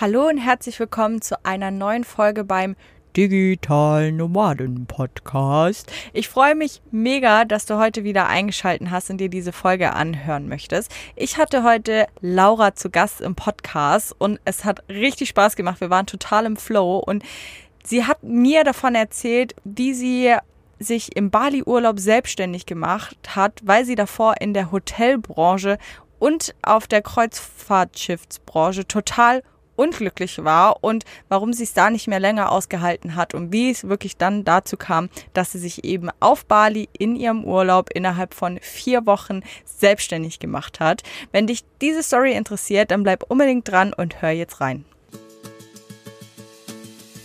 Hallo und herzlich willkommen zu einer neuen Folge beim Digital Nomaden Podcast. Ich freue mich mega, dass du heute wieder eingeschaltet hast und dir diese Folge anhören möchtest. Ich hatte heute Laura zu Gast im Podcast und es hat richtig Spaß gemacht. Wir waren total im Flow und sie hat mir davon erzählt, wie sie sich im Bali-Urlaub selbstständig gemacht hat, weil sie davor in der Hotelbranche und auf der Kreuzfahrtschiffsbranche total unglücklich war und warum sie es da nicht mehr länger ausgehalten hat und wie es wirklich dann dazu kam, dass sie sich eben auf Bali in ihrem Urlaub innerhalb von vier Wochen selbstständig gemacht hat. Wenn dich diese Story interessiert, dann bleib unbedingt dran und hör jetzt rein.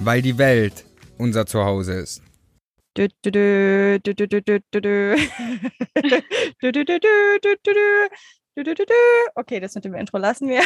weil die Welt unser Zuhause ist. Okay, das mit dem Intro lassen wir.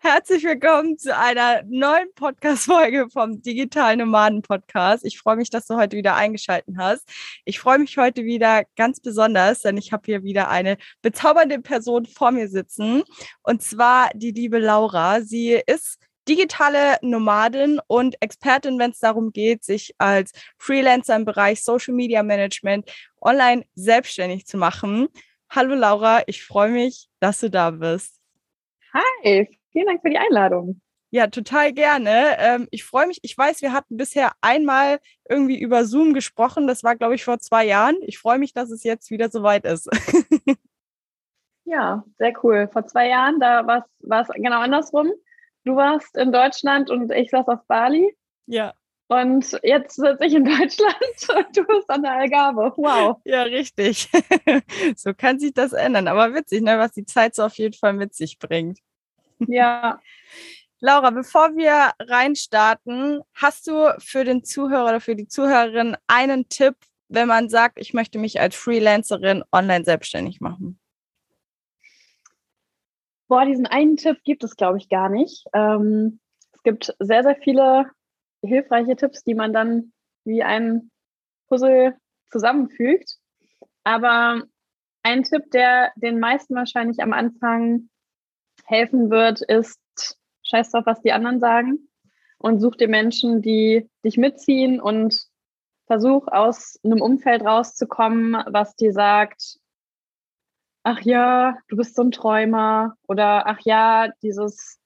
Herzlich willkommen zu einer neuen Podcast-Folge vom Digital Nomaden Podcast. Ich freue mich, dass du heute wieder eingeschaltet hast. Ich freue mich heute wieder ganz besonders, denn ich habe hier wieder eine bezaubernde Person vor mir sitzen. Und zwar die liebe Laura. Sie ist digitale Nomadin und Expertin, wenn es darum geht, sich als Freelancer im Bereich Social Media Management online selbstständig zu machen. Hallo Laura, ich freue mich, dass du da bist. Hi, vielen Dank für die Einladung. Ja, total gerne. Ähm, ich freue mich. Ich weiß, wir hatten bisher einmal irgendwie über Zoom gesprochen. Das war, glaube ich, vor zwei Jahren. Ich freue mich, dass es jetzt wieder soweit ist. ja, sehr cool. Vor zwei Jahren, da war es genau andersrum. Du warst in Deutschland und ich saß auf Bali. Ja. Und jetzt sitze ich in Deutschland und du bist an der Algarve. Wow. Ja, richtig. so kann sich das ändern. Aber witzig, ne, was die Zeit so auf jeden Fall mit sich bringt. Ja. Laura, bevor wir reinstarten, hast du für den Zuhörer oder für die Zuhörerin einen Tipp, wenn man sagt, ich möchte mich als Freelancerin online selbstständig machen? Boah, diesen einen Tipp gibt es, glaube ich, gar nicht. Ähm, es gibt sehr, sehr viele hilfreiche Tipps, die man dann wie ein Puzzle zusammenfügt. Aber ein Tipp, der den meisten wahrscheinlich am Anfang helfen wird, ist, scheiß drauf, was die anderen sagen und such dir Menschen, die dich mitziehen und versuch aus einem Umfeld rauszukommen, was dir sagt, ach ja, du bist so ein Träumer oder ach ja, dieses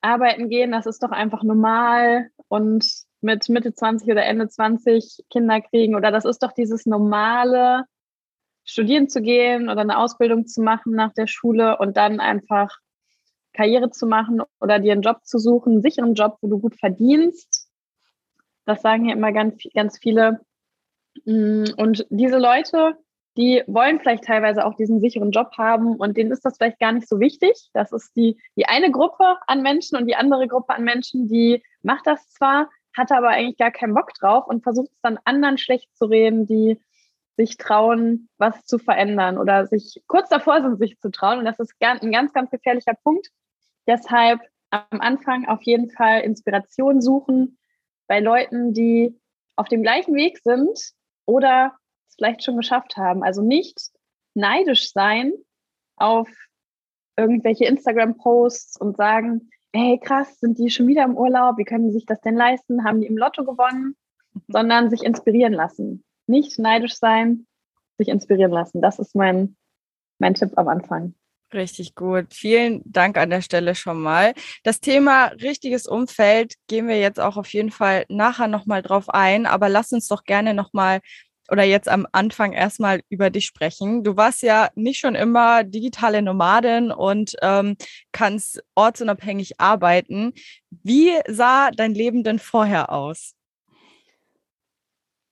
Arbeiten gehen, das ist doch einfach normal und mit Mitte 20 oder Ende 20 Kinder kriegen oder das ist doch dieses normale, studieren zu gehen oder eine Ausbildung zu machen nach der Schule und dann einfach Karriere zu machen oder dir einen Job zu suchen, einen sicheren Job, wo du gut verdienst. Das sagen ja immer ganz, ganz viele. Mm, und diese Leute, die wollen vielleicht teilweise auch diesen sicheren Job haben und denen ist das vielleicht gar nicht so wichtig. Das ist die, die eine Gruppe an Menschen und die andere Gruppe an Menschen, die macht das zwar, hat aber eigentlich gar keinen Bock drauf und versucht es dann anderen schlecht zu reden, die sich trauen, was zu verändern oder sich kurz davor sind, sich zu trauen. Und das ist ein ganz, ganz gefährlicher Punkt. Deshalb am Anfang auf jeden Fall Inspiration suchen bei Leuten, die auf dem gleichen Weg sind oder vielleicht schon geschafft haben. Also nicht neidisch sein auf irgendwelche Instagram-Posts und sagen, hey krass, sind die schon wieder im Urlaub? Wie können die sich das denn leisten? Haben die im Lotto gewonnen? Sondern sich inspirieren lassen. Nicht neidisch sein, sich inspirieren lassen. Das ist mein, mein Tipp am Anfang. Richtig gut. Vielen Dank an der Stelle schon mal. Das Thema richtiges Umfeld gehen wir jetzt auch auf jeden Fall nachher nochmal drauf ein, aber lass uns doch gerne nochmal oder jetzt am Anfang erstmal über dich sprechen. Du warst ja nicht schon immer digitale Nomadin und ähm, kannst ortsunabhängig arbeiten. Wie sah dein Leben denn vorher aus?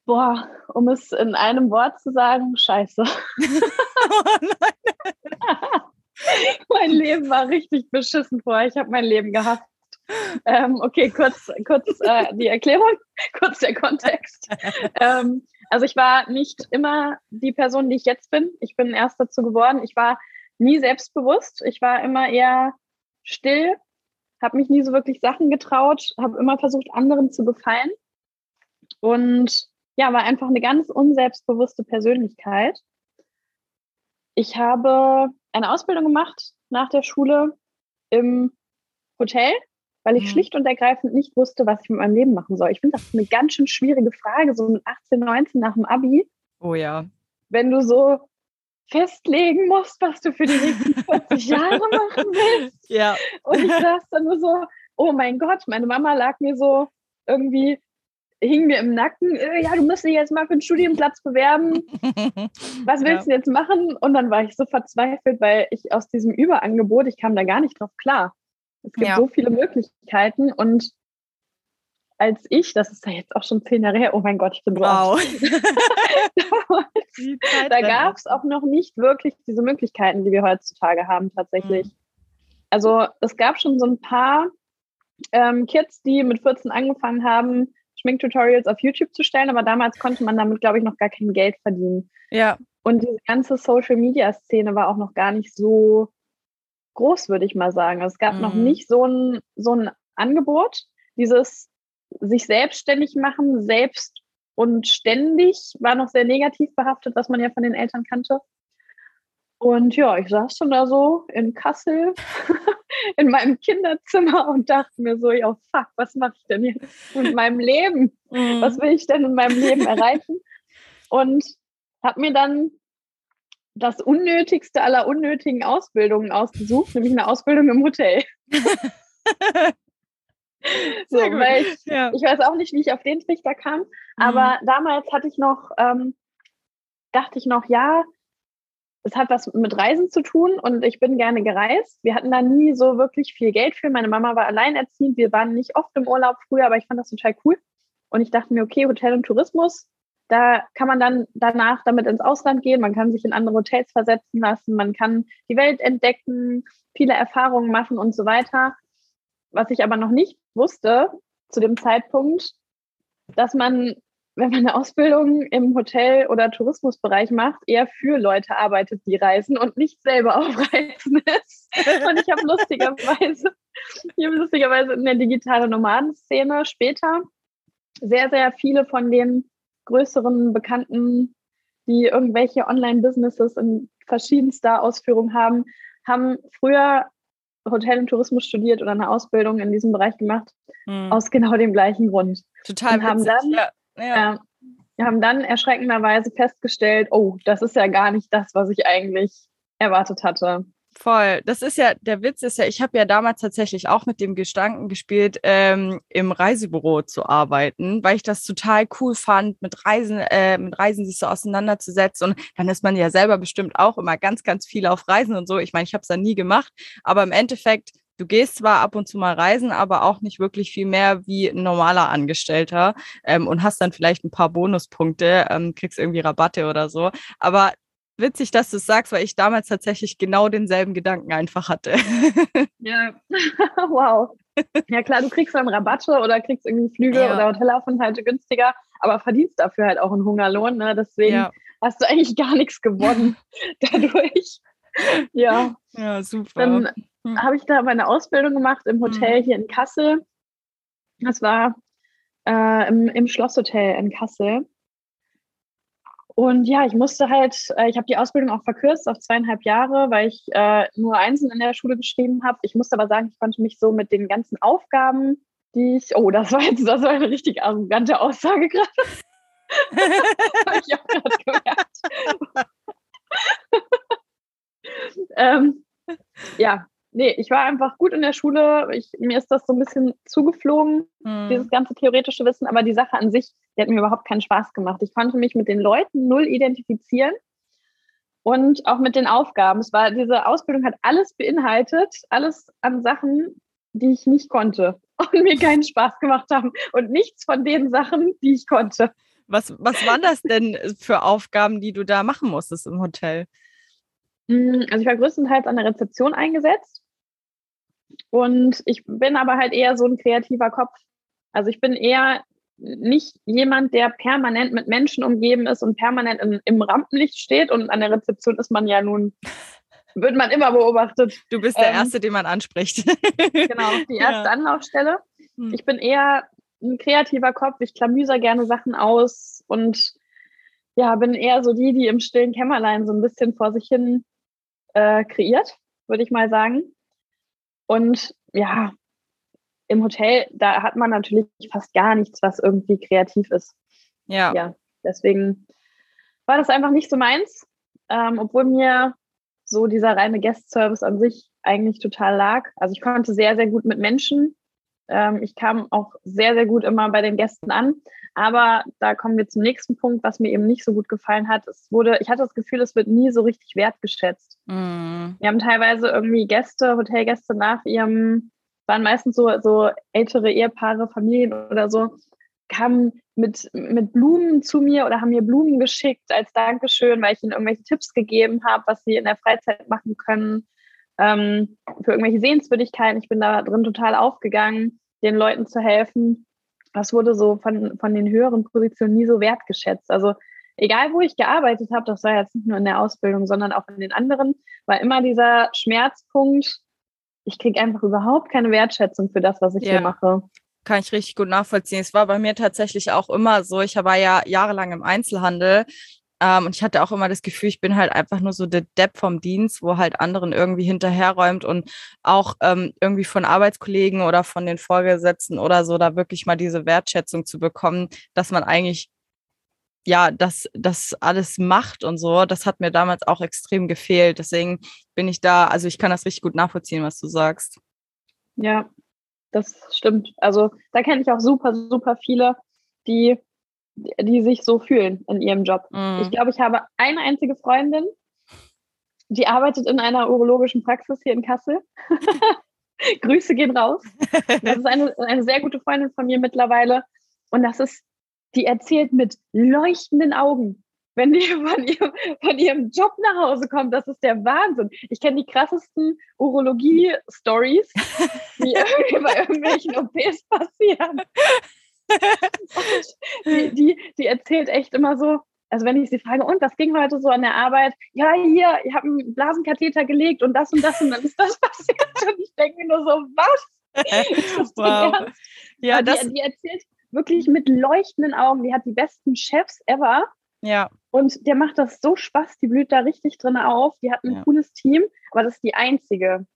Boah, um es in einem Wort zu sagen, scheiße. mein Leben war richtig beschissen vorher. Ich habe mein Leben gehasst. Ähm, okay, kurz, kurz äh, die Erklärung, kurz der Kontext. Ähm, also ich war nicht immer die Person, die ich jetzt bin. Ich bin erst dazu geworden. Ich war nie selbstbewusst. Ich war immer eher still, habe mich nie so wirklich Sachen getraut, habe immer versucht, anderen zu gefallen. Und ja, war einfach eine ganz unselbstbewusste Persönlichkeit. Ich habe eine Ausbildung gemacht nach der Schule im Hotel, weil ich schlicht und ergreifend nicht wusste, was ich mit meinem Leben machen soll. Ich finde das eine ganz schön schwierige Frage, so mit 18, 19 nach dem Abi. Oh ja. Wenn du so festlegen musst, was du für die nächsten 40 Jahre machen willst. Ja. Und ich saß dann nur so, oh mein Gott, meine Mama lag mir so irgendwie hing mir im Nacken, äh, ja, du musst dich jetzt mal für einen Studienplatz bewerben. Was willst ja. du jetzt machen? Und dann war ich so verzweifelt, weil ich aus diesem Überangebot, ich kam da gar nicht drauf klar. Es gibt ja. so viele Möglichkeiten und als ich, das ist ja jetzt auch schon zehn Jahre her, oh mein Gott, ich bin wow. da gab es auch noch nicht wirklich diese Möglichkeiten, die wir heutzutage haben, tatsächlich. Mhm. Also es gab schon so ein paar ähm, Kids, die mit 14 angefangen haben, Schminktutorials auf YouTube zu stellen, aber damals konnte man damit, glaube ich, noch gar kein Geld verdienen. Ja. Und diese ganze Social-Media-Szene war auch noch gar nicht so groß, würde ich mal sagen. Also es gab mhm. noch nicht so ein, so ein Angebot. Dieses sich selbstständig machen, selbst und ständig war noch sehr negativ behaftet, was man ja von den Eltern kannte. Und ja, ich saß schon da so in Kassel in meinem Kinderzimmer und dachte mir so, ja, fuck, was mache ich denn jetzt mit meinem Leben? Mhm. Was will ich denn in meinem Leben erreichen? Und habe mir dann das unnötigste aller unnötigen Ausbildungen ausgesucht, nämlich eine Ausbildung im Hotel. so, weil ich, ja. ich weiß auch nicht, wie ich auf den Trichter kam, mhm. aber damals hatte ich noch, ähm, dachte ich noch, ja, es hat was mit Reisen zu tun und ich bin gerne gereist. Wir hatten da nie so wirklich viel Geld für. Meine Mama war alleinerziehend. Wir waren nicht oft im Urlaub früher, aber ich fand das total cool. Und ich dachte mir, okay, Hotel und Tourismus, da kann man dann danach damit ins Ausland gehen. Man kann sich in andere Hotels versetzen lassen. Man kann die Welt entdecken, viele Erfahrungen machen und so weiter. Was ich aber noch nicht wusste zu dem Zeitpunkt, dass man wenn man eine Ausbildung im Hotel- oder Tourismusbereich macht, eher für Leute arbeitet, die reisen und nicht selber auf Reisen ist. Und ich habe lustigerweise, ich habe lustigerweise in der digitalen Nomadenszene später sehr, sehr viele von den größeren Bekannten, die irgendwelche Online-Businesses in verschiedenster Ausführung haben, haben früher Hotel und Tourismus studiert oder eine Ausbildung in diesem Bereich gemacht, hm. aus genau dem gleichen Grund. Total und haben dann ja. Ja. Wir haben dann erschreckenderweise festgestellt, oh, das ist ja gar nicht das, was ich eigentlich erwartet hatte. Voll. Das ist ja, der Witz ist ja, ich habe ja damals tatsächlich auch mit dem Gedanken gespielt, ähm, im Reisebüro zu arbeiten, weil ich das total cool fand, mit Reisen, äh, mit Reisen sich so auseinanderzusetzen. Und dann ist man ja selber bestimmt auch immer ganz, ganz viel auf Reisen und so. Ich meine, ich habe es dann nie gemacht, aber im Endeffekt Du gehst zwar ab und zu mal reisen, aber auch nicht wirklich viel mehr wie ein normaler Angestellter ähm, und hast dann vielleicht ein paar Bonuspunkte, ähm, kriegst irgendwie Rabatte oder so. Aber witzig, dass du es sagst, weil ich damals tatsächlich genau denselben Gedanken einfach hatte. Ja, wow. Ja klar, du kriegst dann Rabatte oder kriegst irgendwie Flüge ja. oder Hotelaufenthalte günstiger, aber verdienst dafür halt auch einen Hungerlohn. Ne? Deswegen ja. hast du eigentlich gar nichts gewonnen dadurch. Ja. Ja, super. Dann hm. habe ich da meine Ausbildung gemacht im Hotel hm. hier in Kassel. Das war äh, im, im Schlosshotel in Kassel. Und ja, ich musste halt, äh, ich habe die Ausbildung auch verkürzt auf zweieinhalb Jahre, weil ich äh, nur Einsen in der Schule geschrieben habe. Ich musste aber sagen, ich konnte mich so mit den ganzen Aufgaben, die ich, oh, das war jetzt, das war eine richtig arrogante Aussage gerade. habe ich auch gerade gemerkt. ähm, ja, nee, ich war einfach gut in der Schule. Ich, mir ist das so ein bisschen zugeflogen, mhm. dieses ganze theoretische Wissen, aber die Sache an sich, die hat mir überhaupt keinen Spaß gemacht. Ich konnte mich mit den Leuten null identifizieren und auch mit den Aufgaben. Es war, diese Ausbildung hat alles beinhaltet, alles an Sachen, die ich nicht konnte und mir keinen Spaß gemacht haben und nichts von den Sachen, die ich konnte. Was, was waren das denn für Aufgaben, die du da machen musstest im Hotel? Mm, also ich war größtenteils an der Rezeption eingesetzt. Und ich bin aber halt eher so ein kreativer Kopf. Also ich bin eher nicht jemand, der permanent mit Menschen umgeben ist und permanent in, im Rampenlicht steht. Und an der Rezeption ist man ja nun, wird man immer beobachtet. Du bist der ähm, Erste, den man anspricht. genau, die erste ja. Anlaufstelle. Hm. Ich bin eher ein kreativer Kopf. Ich klamüser gerne Sachen aus und ja, bin eher so die, die im stillen Kämmerlein so ein bisschen vor sich hin äh, kreiert, würde ich mal sagen. Und ja, im Hotel, da hat man natürlich fast gar nichts, was irgendwie kreativ ist. Ja. Ja, deswegen war das einfach nicht so meins, ähm, obwohl mir so dieser reine Guest-Service an sich eigentlich total lag. Also ich konnte sehr, sehr gut mit Menschen. Ähm, ich kam auch sehr, sehr gut immer bei den Gästen an. Aber da kommen wir zum nächsten Punkt, was mir eben nicht so gut gefallen hat. Es wurde, ich hatte das Gefühl, es wird nie so richtig wertgeschätzt. Mm. Wir haben teilweise irgendwie Gäste, Hotelgäste nach ihrem waren meistens so, so ältere Ehepaare, Familien oder so, kamen mit, mit Blumen zu mir oder haben mir Blumen geschickt als Dankeschön, weil ich ihnen irgendwelche Tipps gegeben habe, was sie in der Freizeit machen können, ähm, für irgendwelche Sehenswürdigkeiten. Ich bin da drin total aufgegangen, den Leuten zu helfen. Das wurde so von, von den höheren Positionen nie so wertgeschätzt. Also egal, wo ich gearbeitet habe, das war jetzt nicht nur in der Ausbildung, sondern auch in den anderen, war immer dieser Schmerzpunkt, ich kriege einfach überhaupt keine Wertschätzung für das, was ich ja. hier mache. Kann ich richtig gut nachvollziehen. Es war bei mir tatsächlich auch immer so. Ich war ja jahrelang im Einzelhandel ähm, und ich hatte auch immer das Gefühl, ich bin halt einfach nur so der Depp vom Dienst, wo halt anderen irgendwie hinterherräumt und auch ähm, irgendwie von Arbeitskollegen oder von den Vorgesetzten oder so da wirklich mal diese Wertschätzung zu bekommen, dass man eigentlich ja, das, das alles macht und so, das hat mir damals auch extrem gefehlt. Deswegen bin ich da, also ich kann das richtig gut nachvollziehen, was du sagst. Ja, das stimmt. Also da kenne ich auch super, super viele, die, die sich so fühlen in ihrem Job. Mm. Ich glaube, ich habe eine einzige Freundin, die arbeitet in einer urologischen Praxis hier in Kassel. Grüße gehen raus. Das ist eine, eine sehr gute Freundin von mir mittlerweile. Und das ist die erzählt mit leuchtenden Augen, wenn die von ihrem, von ihrem Job nach Hause kommt. Das ist der Wahnsinn. Ich kenne die krassesten Urologie-Stories, die irgendwie bei irgendwelchen OPs passieren. Die, die, die erzählt echt immer so, also wenn ich sie frage, und was ging heute so an der Arbeit? Ja, hier, ich habe einen Blasenkatheter gelegt und das und das und dann ist das passiert. Und ich denke mir nur so, was? wow. Ja, das, die, die erzählt wirklich mit leuchtenden Augen. Die hat die besten Chefs ever. Ja. Und der macht das so Spaß, die blüht da richtig drin auf. Die hat ein ja. cooles Team, aber das ist die einzige.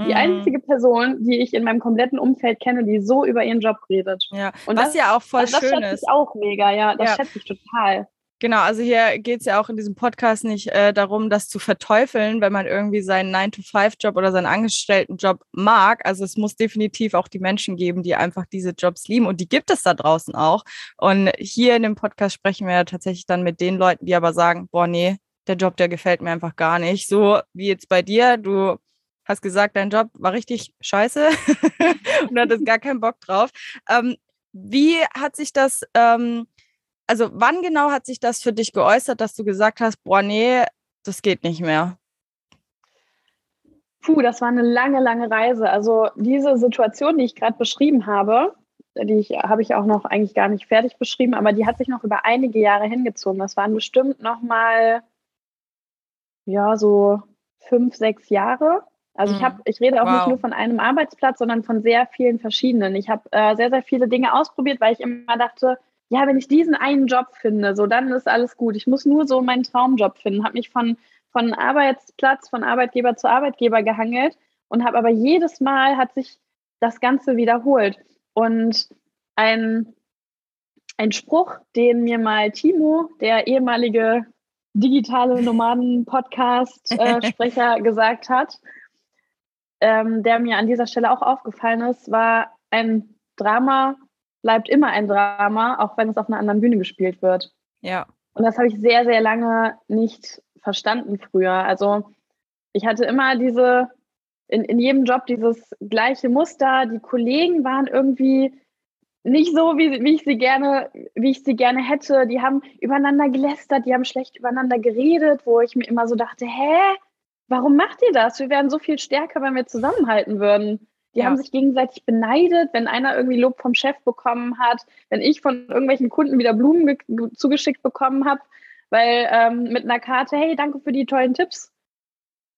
Die mhm. einzige Person, die ich in meinem kompletten Umfeld kenne, die so über ihren Job redet. Ja, und was das, ja auch voll also schön ist. Das schätze ich auch mega, ja. Das ja. schätze ich total. Genau, also hier geht es ja auch in diesem Podcast nicht äh, darum, das zu verteufeln, wenn man irgendwie seinen 9-to-5-Job oder seinen Angestelltenjob mag. Also es muss definitiv auch die Menschen geben, die einfach diese Jobs lieben und die gibt es da draußen auch. Und hier in dem Podcast sprechen wir ja tatsächlich dann mit den Leuten, die aber sagen, boah, nee, der Job, der gefällt mir einfach gar nicht. So wie jetzt bei dir, du hast gesagt, dein Job war richtig scheiße und hattest gar keinen Bock drauf. Ähm, wie hat sich das... Ähm, also wann genau hat sich das für dich geäußert, dass du gesagt hast, boah, nee, das geht nicht mehr? Puh, das war eine lange, lange Reise. Also diese Situation, die ich gerade beschrieben habe, die ich, habe ich auch noch eigentlich gar nicht fertig beschrieben, aber die hat sich noch über einige Jahre hingezogen. Das waren bestimmt noch mal, ja, so fünf, sechs Jahre. Also ich mhm. habe, ich rede auch wow. nicht nur von einem Arbeitsplatz, sondern von sehr vielen verschiedenen. Ich habe äh, sehr, sehr viele Dinge ausprobiert, weil ich immer dachte, ja, wenn ich diesen einen Job finde, so dann ist alles gut. Ich muss nur so meinen Traumjob finden. Habe mich von, von Arbeitsplatz, von Arbeitgeber zu Arbeitgeber gehangelt und habe aber jedes Mal hat sich das Ganze wiederholt. Und ein, ein Spruch, den mir mal Timo, der ehemalige digitale Nomaden-Podcast-Sprecher, gesagt hat, ähm, der mir an dieser Stelle auch aufgefallen ist, war ein Drama bleibt immer ein Drama, auch wenn es auf einer anderen Bühne gespielt wird. Ja. Und das habe ich sehr, sehr lange nicht verstanden früher. Also ich hatte immer diese, in, in jedem Job dieses gleiche Muster. Die Kollegen waren irgendwie nicht so, wie, wie ich sie gerne, wie ich sie gerne hätte. Die haben übereinander gelästert, die haben schlecht übereinander geredet, wo ich mir immer so dachte, hä? Warum macht ihr das? Wir wären so viel stärker, wenn wir zusammenhalten würden. Die ja. haben sich gegenseitig beneidet, wenn einer irgendwie Lob vom Chef bekommen hat, wenn ich von irgendwelchen Kunden wieder Blumen zugeschickt bekommen habe, weil ähm, mit einer Karte, hey, danke für die tollen Tipps,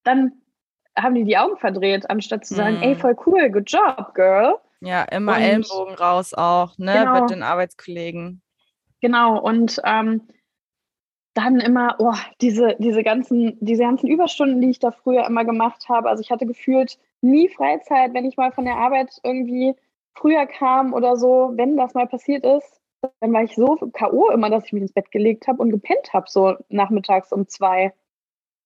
dann haben die die Augen verdreht, anstatt zu sagen, mm. ey, voll cool, good job, girl. Ja, immer und, Ellenbogen raus auch, ne, genau, mit den Arbeitskollegen. Genau, und ähm, dann immer, oh, diese, diese, ganzen, diese ganzen Überstunden, die ich da früher immer gemacht habe. Also ich hatte gefühlt nie Freizeit, wenn ich mal von der Arbeit irgendwie früher kam oder so, wenn das mal passiert ist, dann war ich so K.O. immer, dass ich mich ins Bett gelegt habe und gepennt habe, so nachmittags um zwei.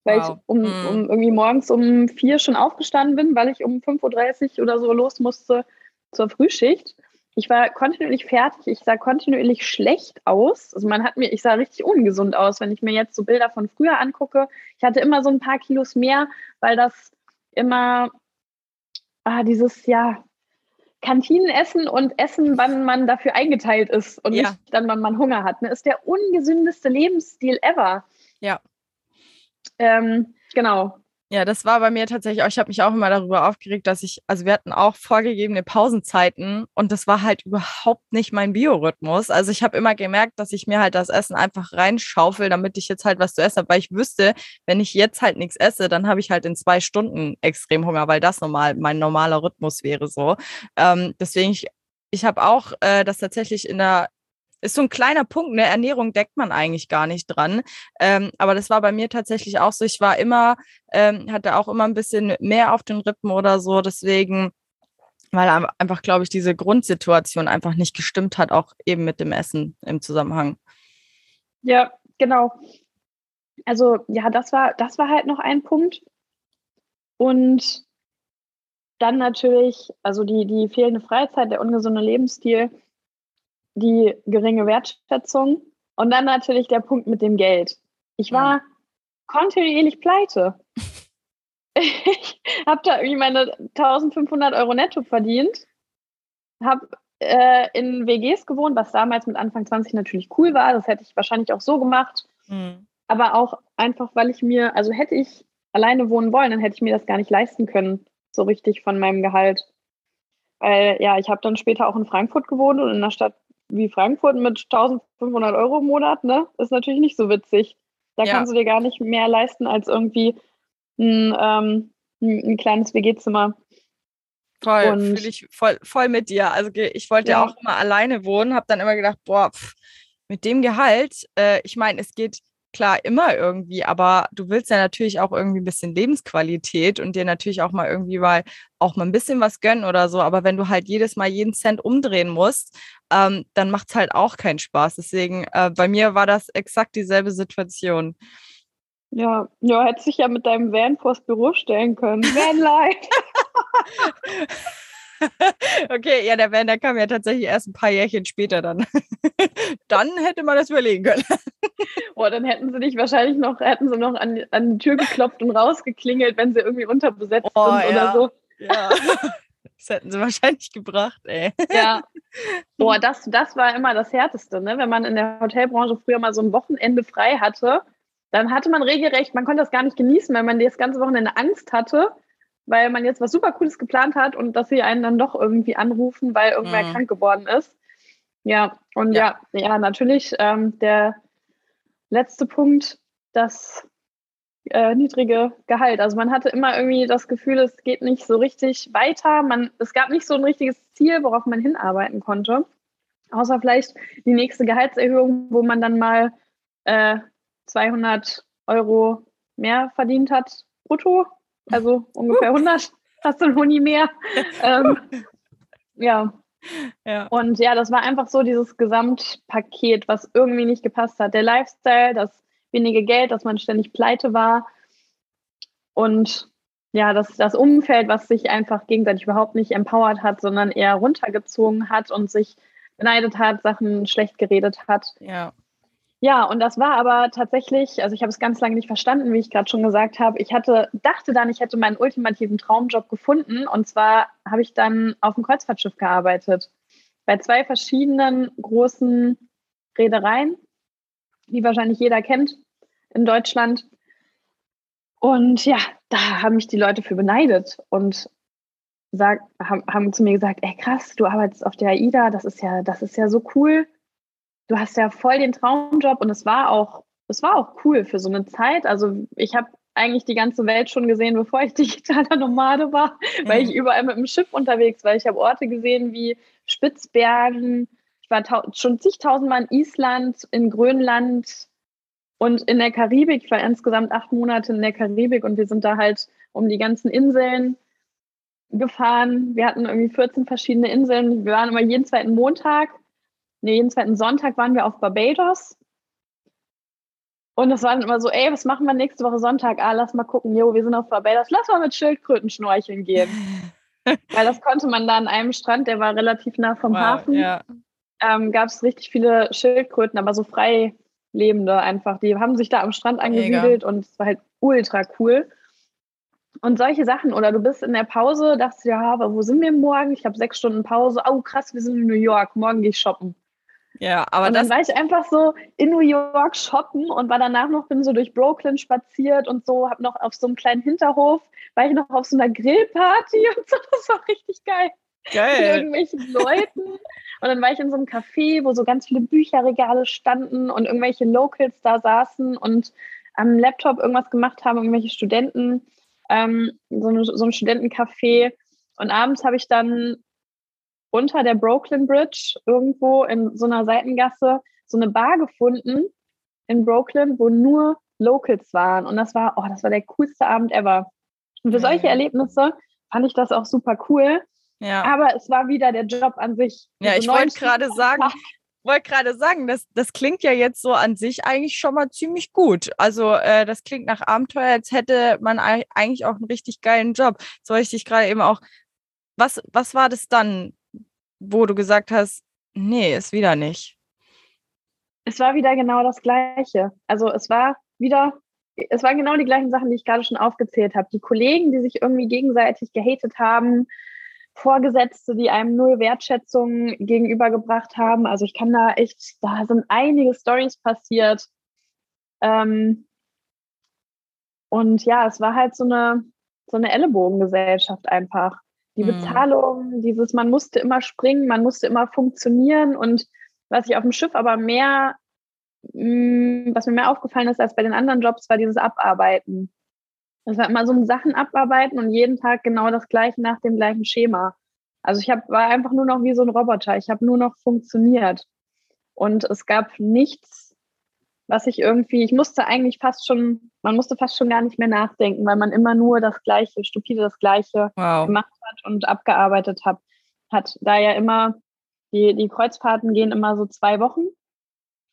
Weil wow. ich um, mhm. um, irgendwie morgens um vier schon aufgestanden bin, weil ich um 5.30 Uhr oder so los musste zur Frühschicht ich war kontinuierlich fertig, ich sah kontinuierlich schlecht aus. Also man hat mir, ich sah richtig ungesund aus, wenn ich mir jetzt so Bilder von früher angucke. Ich hatte immer so ein paar Kilos mehr, weil das immer ah, dieses, ja, Kantinenessen und Essen, wann man dafür eingeteilt ist und ja. nicht dann, wann man Hunger hat. Ne, ist der ungesündeste Lebensstil ever. Ja. Ähm, genau. Ja, das war bei mir tatsächlich auch, ich habe mich auch immer darüber aufgeregt, dass ich, also wir hatten auch vorgegebene Pausenzeiten und das war halt überhaupt nicht mein Biorhythmus. Also ich habe immer gemerkt, dass ich mir halt das Essen einfach reinschaufel, damit ich jetzt halt was zu essen habe, weil ich wüsste, wenn ich jetzt halt nichts esse, dann habe ich halt in zwei Stunden extrem Hunger, weil das normal mein normaler Rhythmus wäre so. Ähm, deswegen, ich, ich habe auch äh, das tatsächlich in der ist so ein kleiner Punkt, eine Ernährung deckt man eigentlich gar nicht dran. Ähm, aber das war bei mir tatsächlich auch so. Ich war immer, ähm, hatte auch immer ein bisschen mehr auf den Rippen oder so. Deswegen, weil einfach, glaube ich, diese Grundsituation einfach nicht gestimmt hat, auch eben mit dem Essen im Zusammenhang. Ja, genau. Also ja, das war, das war halt noch ein Punkt. Und dann natürlich, also die, die fehlende Freizeit, der ungesunde Lebensstil die geringe Wertschätzung und dann natürlich der Punkt mit dem Geld. Ich war ja. kontinuierlich pleite. ich habe da irgendwie meine 1500 Euro netto verdient, habe äh, in WGs gewohnt, was damals mit Anfang 20 natürlich cool war. Das hätte ich wahrscheinlich auch so gemacht. Mhm. Aber auch einfach, weil ich mir, also hätte ich alleine wohnen wollen, dann hätte ich mir das gar nicht leisten können, so richtig von meinem Gehalt. Weil ja, ich habe dann später auch in Frankfurt gewohnt und in einer Stadt wie Frankfurt mit 1500 Euro im Monat, ne? Ist natürlich nicht so witzig. Da ja. kannst du dir gar nicht mehr leisten als irgendwie ein, ähm, ein, ein kleines WG-Zimmer. Voll, fühle ich voll, voll mit dir. Also ich wollte ja auch immer alleine wohnen, habe dann immer gedacht, boah, pff, mit dem Gehalt, äh, ich meine, es geht klar immer irgendwie, aber du willst ja natürlich auch irgendwie ein bisschen Lebensqualität und dir natürlich auch mal irgendwie mal auch mal ein bisschen was gönnen oder so. Aber wenn du halt jedes Mal jeden Cent umdrehen musst, ähm, dann macht es halt auch keinen Spaß. Deswegen, äh, bei mir war das exakt dieselbe Situation. Ja, ja, hättest dich ja mit deinem Van vors Büro stellen können. Vanlife. okay, ja, der Van, der kam ja tatsächlich erst ein paar Jährchen später dann. dann hätte man das überlegen können. Boah, dann hätten sie dich wahrscheinlich noch, hätten sie noch an, an die Tür geklopft und rausgeklingelt, wenn sie irgendwie unterbesetzt oh, sind ja. oder so. Ja. Das hätten sie wahrscheinlich gebracht, ey. Ja. Boah, das, das war immer das Härteste, ne? Wenn man in der Hotelbranche früher mal so ein Wochenende frei hatte, dann hatte man regelrecht, man konnte das gar nicht genießen, weil man das ganze Wochenende Angst hatte, weil man jetzt was super Cooles geplant hat und dass sie einen dann doch irgendwie anrufen, weil irgendwer mhm. krank geworden ist. Ja, und ja, ja, ja natürlich ähm, der letzte Punkt, das äh, niedrige Gehalt. Also man hatte immer irgendwie das Gefühl, es geht nicht so richtig weiter. Man, es gab nicht so ein richtiges Ziel, worauf man hinarbeiten konnte. Außer vielleicht die nächste Gehaltserhöhung, wo man dann mal äh, 200 Euro mehr verdient hat brutto also ungefähr 100, hast du ein Huni mehr. ähm, ja. ja. Und ja, das war einfach so dieses Gesamtpaket, was irgendwie nicht gepasst hat. Der Lifestyle, das wenige Geld, dass man ständig pleite war und ja, das, das Umfeld, was sich einfach gegenseitig überhaupt nicht empowert hat, sondern eher runtergezogen hat und sich beneidet hat, Sachen schlecht geredet hat. Ja. Ja, und das war aber tatsächlich, also ich habe es ganz lange nicht verstanden, wie ich gerade schon gesagt habe. Ich hatte, dachte dann, ich hätte meinen ultimativen Traumjob gefunden. Und zwar habe ich dann auf dem Kreuzfahrtschiff gearbeitet. Bei zwei verschiedenen großen Reedereien, die wahrscheinlich jeder kennt in Deutschland. Und ja, da haben mich die Leute für beneidet und sag, haben, haben zu mir gesagt, ey krass, du arbeitest auf der AIDA, das ist ja, das ist ja so cool. Du hast ja voll den Traumjob und es war auch, es war auch cool für so eine Zeit. Also ich habe eigentlich die ganze Welt schon gesehen, bevor ich digitaler Nomade war, mhm. weil ich überall mit dem Schiff unterwegs war. Ich habe Orte gesehen wie Spitzbergen. Ich war schon zigtausendmal in Island, in Grönland und in der Karibik. Ich war insgesamt acht Monate in der Karibik und wir sind da halt um die ganzen Inseln gefahren. Wir hatten irgendwie 14 verschiedene Inseln. Wir waren immer jeden zweiten Montag, nee, jeden zweiten Sonntag waren wir auf Barbados. Und es war dann immer so, ey, was machen wir nächste Woche Sonntag? Ah, lass mal gucken, jo, wir sind auf Barbados, lass mal mit Schildkröten schnorcheln gehen. Weil das konnte man da an einem Strand, der war relativ nah vom wow, Hafen. Ja. Ähm, Gab es richtig viele Schildkröten, aber so frei lebende einfach. Die haben sich da am Strand angesiedelt Mega. und es war halt ultra cool. Und solche Sachen. Oder du bist in der Pause, dachtest ja, aber wo sind wir morgen? Ich habe sechs Stunden Pause. Oh, krass, wir sind in New York. Morgen gehe ich shoppen. Ja, aber und dann war ich einfach so in New York shoppen und war danach noch, bin so durch Brooklyn spaziert und so, habe noch auf so einem kleinen Hinterhof, war ich noch auf so einer Grillparty und so, das war richtig geil. Geil. Mit irgendwelchen Leuten. Und dann war ich in so einem Café, wo so ganz viele Bücherregale standen und irgendwelche Locals da saßen und am Laptop irgendwas gemacht haben, irgendwelche Studenten, ähm, so, eine, so ein Studentencafé. Und abends habe ich dann unter der Brooklyn Bridge irgendwo in so einer Seitengasse so eine Bar gefunden in Brooklyn, wo nur Locals waren. Und das war, oh, das war der coolste Abend ever. Und für solche Erlebnisse fand ich das auch super cool. Ja. Aber es war wieder der Job an sich. Ja, ich wollte gerade sagen, wollte gerade sagen, das, das klingt ja jetzt so an sich eigentlich schon mal ziemlich gut. Also äh, das klingt nach Abenteuer, als hätte man eigentlich auch einen richtig geilen Job. So ich dich gerade eben auch. Was, was war das dann, wo du gesagt hast, nee, ist wieder nicht? Es war wieder genau das Gleiche. Also es war wieder, es waren genau die gleichen Sachen, die ich gerade schon aufgezählt habe. Die Kollegen, die sich irgendwie gegenseitig gehatet haben, Vorgesetzte, die einem null Wertschätzung gegenübergebracht haben. Also ich kann da echt, da sind einige Stories passiert. Ähm, und ja, es war halt so eine, so eine Ellenbogengesellschaft einfach. Die mhm. Bezahlung, dieses, man musste immer springen, man musste immer funktionieren. Und was ich auf dem Schiff aber mehr, mh, mm, was mir mehr aufgefallen ist als bei den anderen Jobs, war dieses Abarbeiten. Das war immer so ein Sachen abarbeiten und jeden Tag genau das gleiche nach dem gleichen Schema. Also ich hab, war einfach nur noch wie so ein Roboter. Ich habe nur noch funktioniert. Und es gab nichts, was ich irgendwie, ich musste eigentlich fast schon, man musste fast schon gar nicht mehr nachdenken, weil man immer nur das Gleiche, stupide das Gleiche wow. gemacht hat und abgearbeitet hat. Hat da ja immer, die, die Kreuzfahrten gehen immer so zwei Wochen.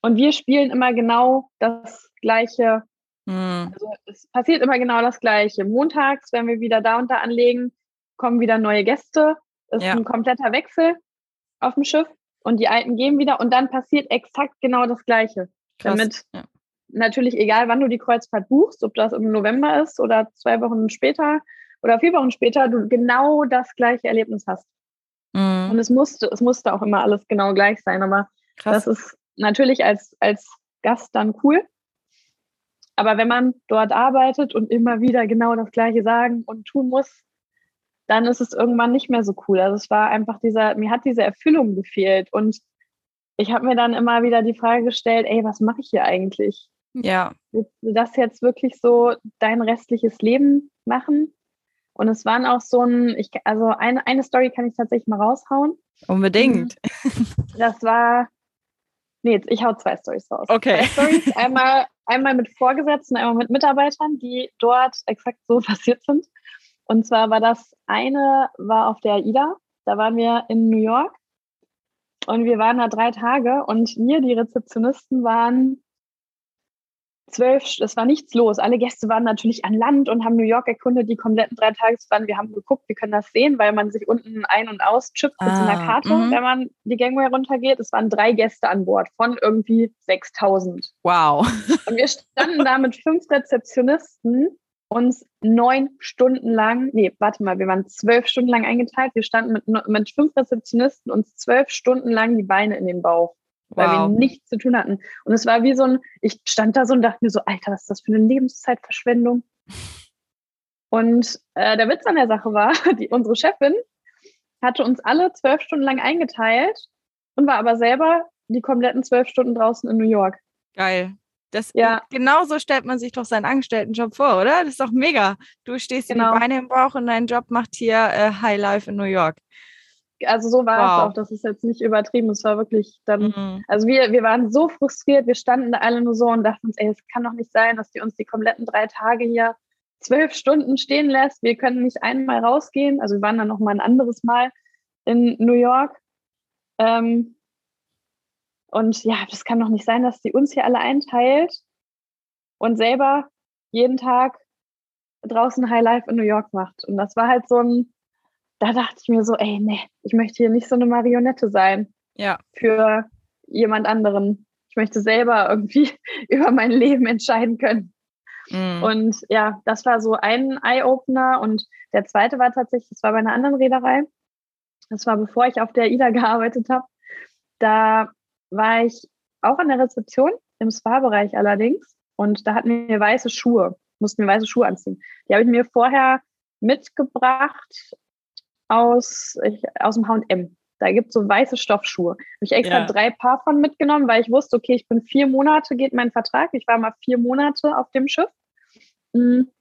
Und wir spielen immer genau das gleiche Mhm. Also es passiert immer genau das Gleiche. Montags, wenn wir wieder da und da anlegen, kommen wieder neue Gäste. Es ja. ist ein kompletter Wechsel auf dem Schiff und die Alten gehen wieder und dann passiert exakt genau das Gleiche. Krass. Damit ja. natürlich egal, wann du die Kreuzfahrt buchst, ob das im November ist oder zwei Wochen später oder vier Wochen später, du genau das gleiche Erlebnis hast. Mhm. Und es musste, es musste auch immer alles genau gleich sein, aber Krass. das ist natürlich als, als Gast dann cool. Aber wenn man dort arbeitet und immer wieder genau das Gleiche sagen und tun muss, dann ist es irgendwann nicht mehr so cool. Also es war einfach dieser, mir hat diese Erfüllung gefehlt. Und ich habe mir dann immer wieder die Frage gestellt, ey, was mache ich hier eigentlich? Ja. Willst du das jetzt wirklich so dein restliches Leben machen? Und es waren auch so ein, ich, also eine, eine Story kann ich tatsächlich mal raushauen. Unbedingt. Das war, nee, ich hau zwei Stories raus. Okay. Zwei Storys. Einmal einmal mit Vorgesetzten, einmal mit Mitarbeitern, die dort exakt so passiert sind. Und zwar war das eine, war auf der AIDA, da waren wir in New York und wir waren da drei Tage und wir, die Rezeptionisten, waren zwölf, es war nichts los. Alle Gäste waren natürlich an Land und haben New York erkundet, die kompletten drei Tagesbahn. Wir haben geguckt, wir können das sehen, weil man sich unten ein- und auschippt mit ah, so einer ah, Karte, mh. wenn man die Gangway runtergeht. Es waren drei Gäste an Bord von irgendwie 6000. Wow. Und wir standen da mit fünf Rezeptionisten uns neun Stunden lang, nee, warte mal, wir waren zwölf Stunden lang eingeteilt. Wir standen mit, mit fünf Rezeptionisten uns zwölf Stunden lang die Beine in den Bauch weil wow. wir nichts zu tun hatten. Und es war wie so ein, ich stand da so und dachte mir so, Alter, was ist das für eine Lebenszeitverschwendung? Und äh, der Witz an der Sache war, die, unsere Chefin hatte uns alle zwölf Stunden lang eingeteilt und war aber selber die kompletten zwölf Stunden draußen in New York. Geil. Das, ja. Genau so stellt man sich doch seinen Angestelltenjob vor, oder? Das ist doch mega. Du stehst genau. die Beine im Bauch und dein Job macht hier äh, High Life in New York. Also so war wow. es auch. Das ist jetzt nicht übertrieben. Es war wirklich dann, mhm. also wir, wir waren so frustriert. Wir standen da alle nur so und dachten uns, ey, es kann doch nicht sein, dass die uns die kompletten drei Tage hier zwölf Stunden stehen lässt. Wir können nicht einmal rausgehen. Also wir waren dann noch mal ein anderes Mal in New York. Ähm, und ja, das kann doch nicht sein, dass sie uns hier alle einteilt und selber jeden Tag draußen High Life in New York macht. Und das war halt so ein, da dachte ich mir so, ey, nee, ich möchte hier nicht so eine Marionette sein. Ja. Für jemand anderen. Ich möchte selber irgendwie über mein Leben entscheiden können. Mhm. Und ja, das war so ein Eye-Opener. Und der zweite war tatsächlich, das war bei einer anderen Reederei. Das war bevor ich auf der IDA gearbeitet habe. Da war ich auch an der Rezeption, im Spa-Bereich allerdings. Und da hatten wir weiße Schuhe, mussten wir weiße Schuhe anziehen. Die habe ich mir vorher mitgebracht aus, ich, aus dem H&M. Da gibt es so weiße Stoffschuhe. Habe ich extra ja. drei Paar von mitgenommen, weil ich wusste, okay, ich bin vier Monate, geht mein Vertrag. Ich war mal vier Monate auf dem Schiff, mh, mm,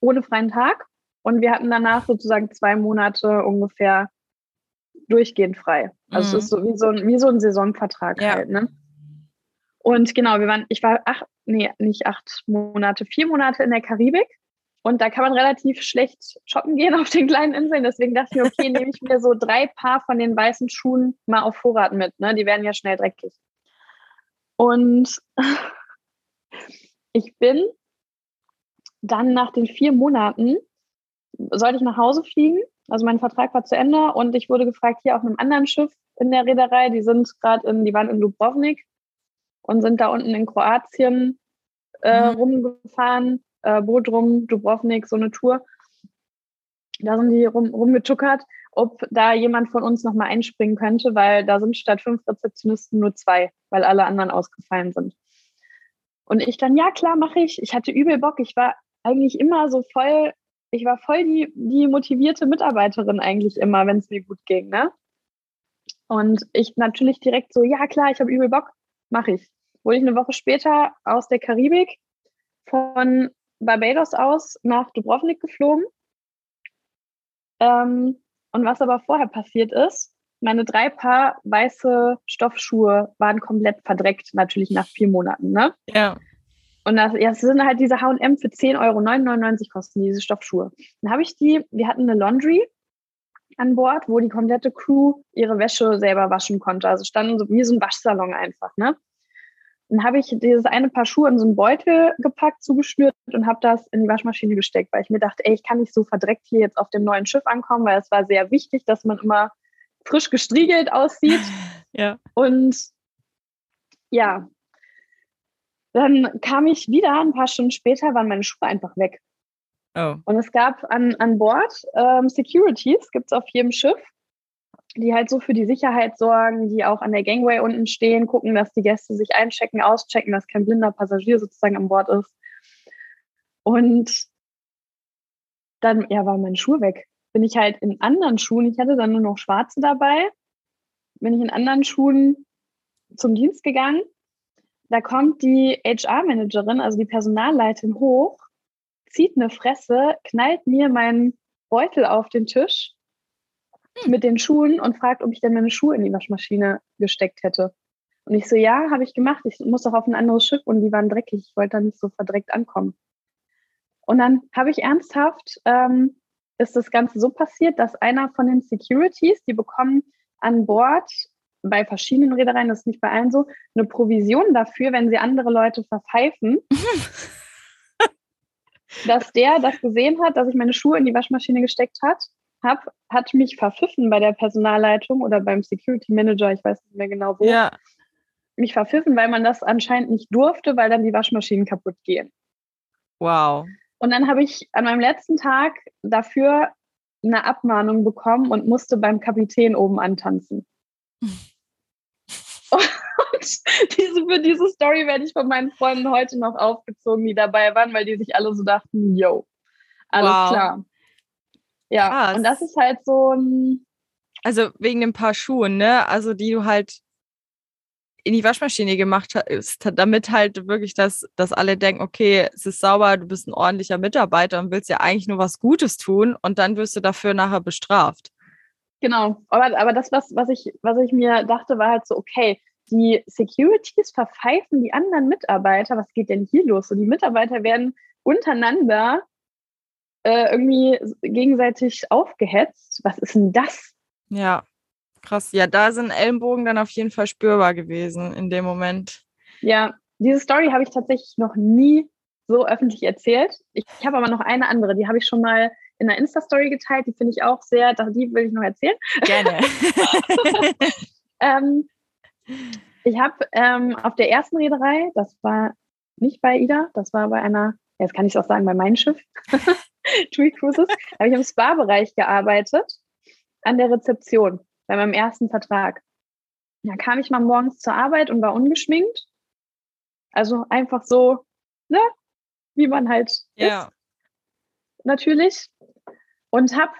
ohne freien Tag. Und wir hatten danach sozusagen zwei Monate ungefähr durchgehend frei. Also mhm. es ist so wie so ein, wie so ein Saisonvertrag ja. halt, ne? Und genau, wir waren, ich war acht, nee, nicht acht Monate, vier Monate in der Karibik. Und da kann man relativ schlecht shoppen gehen auf den kleinen Inseln. Deswegen dachte ich mir, okay, nehme ich mir so drei Paar von den weißen Schuhen mal auf Vorrat mit. Ne? Die werden ja schnell dreckig. Und ich bin dann nach den vier Monaten, sollte ich nach Hause fliegen also mein Vertrag war zu Ende und ich wurde gefragt, hier auf einem anderen Schiff in der Reederei, die sind gerade in, die waren in Dubrovnik und sind da unten in Kroatien äh, mhm. rumgefahren, äh, Bodrum, Dubrovnik, so eine Tour. Da sind die rum, rumgetuckert, ob da jemand von uns nochmal einspringen könnte, weil da sind statt fünf Rezeptionisten nur zwei, weil alle anderen ausgefallen sind. Und ich dann, ja klar, mache ich. Ich hatte übel Bock. Ich war eigentlich immer so voll ich war voll die, die motivierte Mitarbeiterin eigentlich immer, wenn es mir gut ging, ne? Und ich natürlich direkt so, ja klar, ich habe übel Bock, mache ich. Wurde ich eine Woche später aus der Karibik von Barbados aus nach Dubrovnik geflogen. Ähm, und was aber vorher passiert ist, meine drei Paar weiße Stoffschuhe waren komplett verdreckt, natürlich nach vier Monaten, ne? Ja. Und das, ja, es sind halt diese H&M für 10,99 Euro 99 kosten diese Stoffschuhe. Dann habe ich die, wir hatten eine Laundry an Bord, wo die komplette Crew ihre Wäsche selber waschen konnte. Also standen so wie so ein Waschsalon einfach, ne? Dann habe ich dieses eine Paar Schuhe in so einen Beutel gepackt, zugeschnürt und habe das in die Waschmaschine gesteckt, weil ich mir dachte, ey, ich kann nicht so verdreckt hier jetzt auf dem neuen Schiff ankommen, weil es war sehr wichtig, dass man immer frisch gestriegelt aussieht. Ja. Und ja, dann kam ich wieder, ein paar Stunden später waren meine Schuhe einfach weg. Oh. Und es gab an, an Bord ähm, Securities, gibt es auf jedem Schiff, die halt so für die Sicherheit sorgen, die auch an der Gangway unten stehen, gucken, dass die Gäste sich einchecken, auschecken, dass kein blinder Passagier sozusagen an Bord ist. Und dann, ja, waren meine Schuhe weg. Bin ich halt in anderen Schuhen, ich hatte dann nur noch schwarze dabei, bin ich in anderen Schuhen zum Dienst gegangen da kommt die HR-Managerin, also die Personalleitin, hoch, zieht eine Fresse, knallt mir meinen Beutel auf den Tisch hm. mit den Schuhen und fragt, ob ich denn meine Schuhe in die Waschmaschine gesteckt hätte. Und ich so, ja, habe ich gemacht. Ich muss doch auf ein anderes Schiff und die waren dreckig. Ich wollte da nicht so verdreckt ankommen. Und dann habe ich ernsthaft, ähm, ist das Ganze so passiert, dass einer von den Securities, die bekommen an Bord bei verschiedenen Reedereien, das ist nicht bei allen so, eine Provision dafür, wenn sie andere Leute verpfeifen, dass der das gesehen hat, dass ich meine Schuhe in die Waschmaschine gesteckt hat, hab, hat mich verpfiffen bei der Personalleitung oder beim Security Manager, ich weiß nicht mehr genau wo. Ja. Mich verpfiffen, weil man das anscheinend nicht durfte, weil dann die Waschmaschinen kaputt gehen. Wow. Und dann habe ich an meinem letzten Tag dafür eine Abmahnung bekommen und musste beim Kapitän oben antanzen. Und diese, für diese Story werde ich von meinen Freunden heute noch aufgezogen, die dabei waren, weil die sich alle so dachten, yo, alles wow. klar. Ja, Krass. und das ist halt so ein. Also wegen den paar Schuhen, ne? Also die du halt in die Waschmaschine gemacht hast, damit halt wirklich, dass, dass alle denken, okay, es ist sauber, du bist ein ordentlicher Mitarbeiter und willst ja eigentlich nur was Gutes tun und dann wirst du dafür nachher bestraft. Genau, aber, aber das, was, was, ich, was ich mir dachte, war halt so, okay, die Securities verpfeifen die anderen Mitarbeiter, was geht denn hier los? Und die Mitarbeiter werden untereinander äh, irgendwie gegenseitig aufgehetzt. Was ist denn das? Ja, krass. Ja, da sind Ellenbogen dann auf jeden Fall spürbar gewesen in dem Moment. Ja, diese Story habe ich tatsächlich noch nie so öffentlich erzählt. Ich, ich habe aber noch eine andere, die habe ich schon mal in einer Insta-Story geteilt. Die finde ich auch sehr, die will ich noch erzählen. Gerne. ähm, ich habe ähm, auf der ersten Reederei, das war nicht bei Ida, das war bei einer, jetzt kann ich es auch sagen, bei meinem Schiff, TUI Cruises, habe ich im Spa-Bereich gearbeitet, an der Rezeption, bei meinem ersten Vertrag. Da kam ich mal morgens zur Arbeit und war ungeschminkt. Also einfach so, ne, wie man halt ja. ist. Natürlich. Und hab,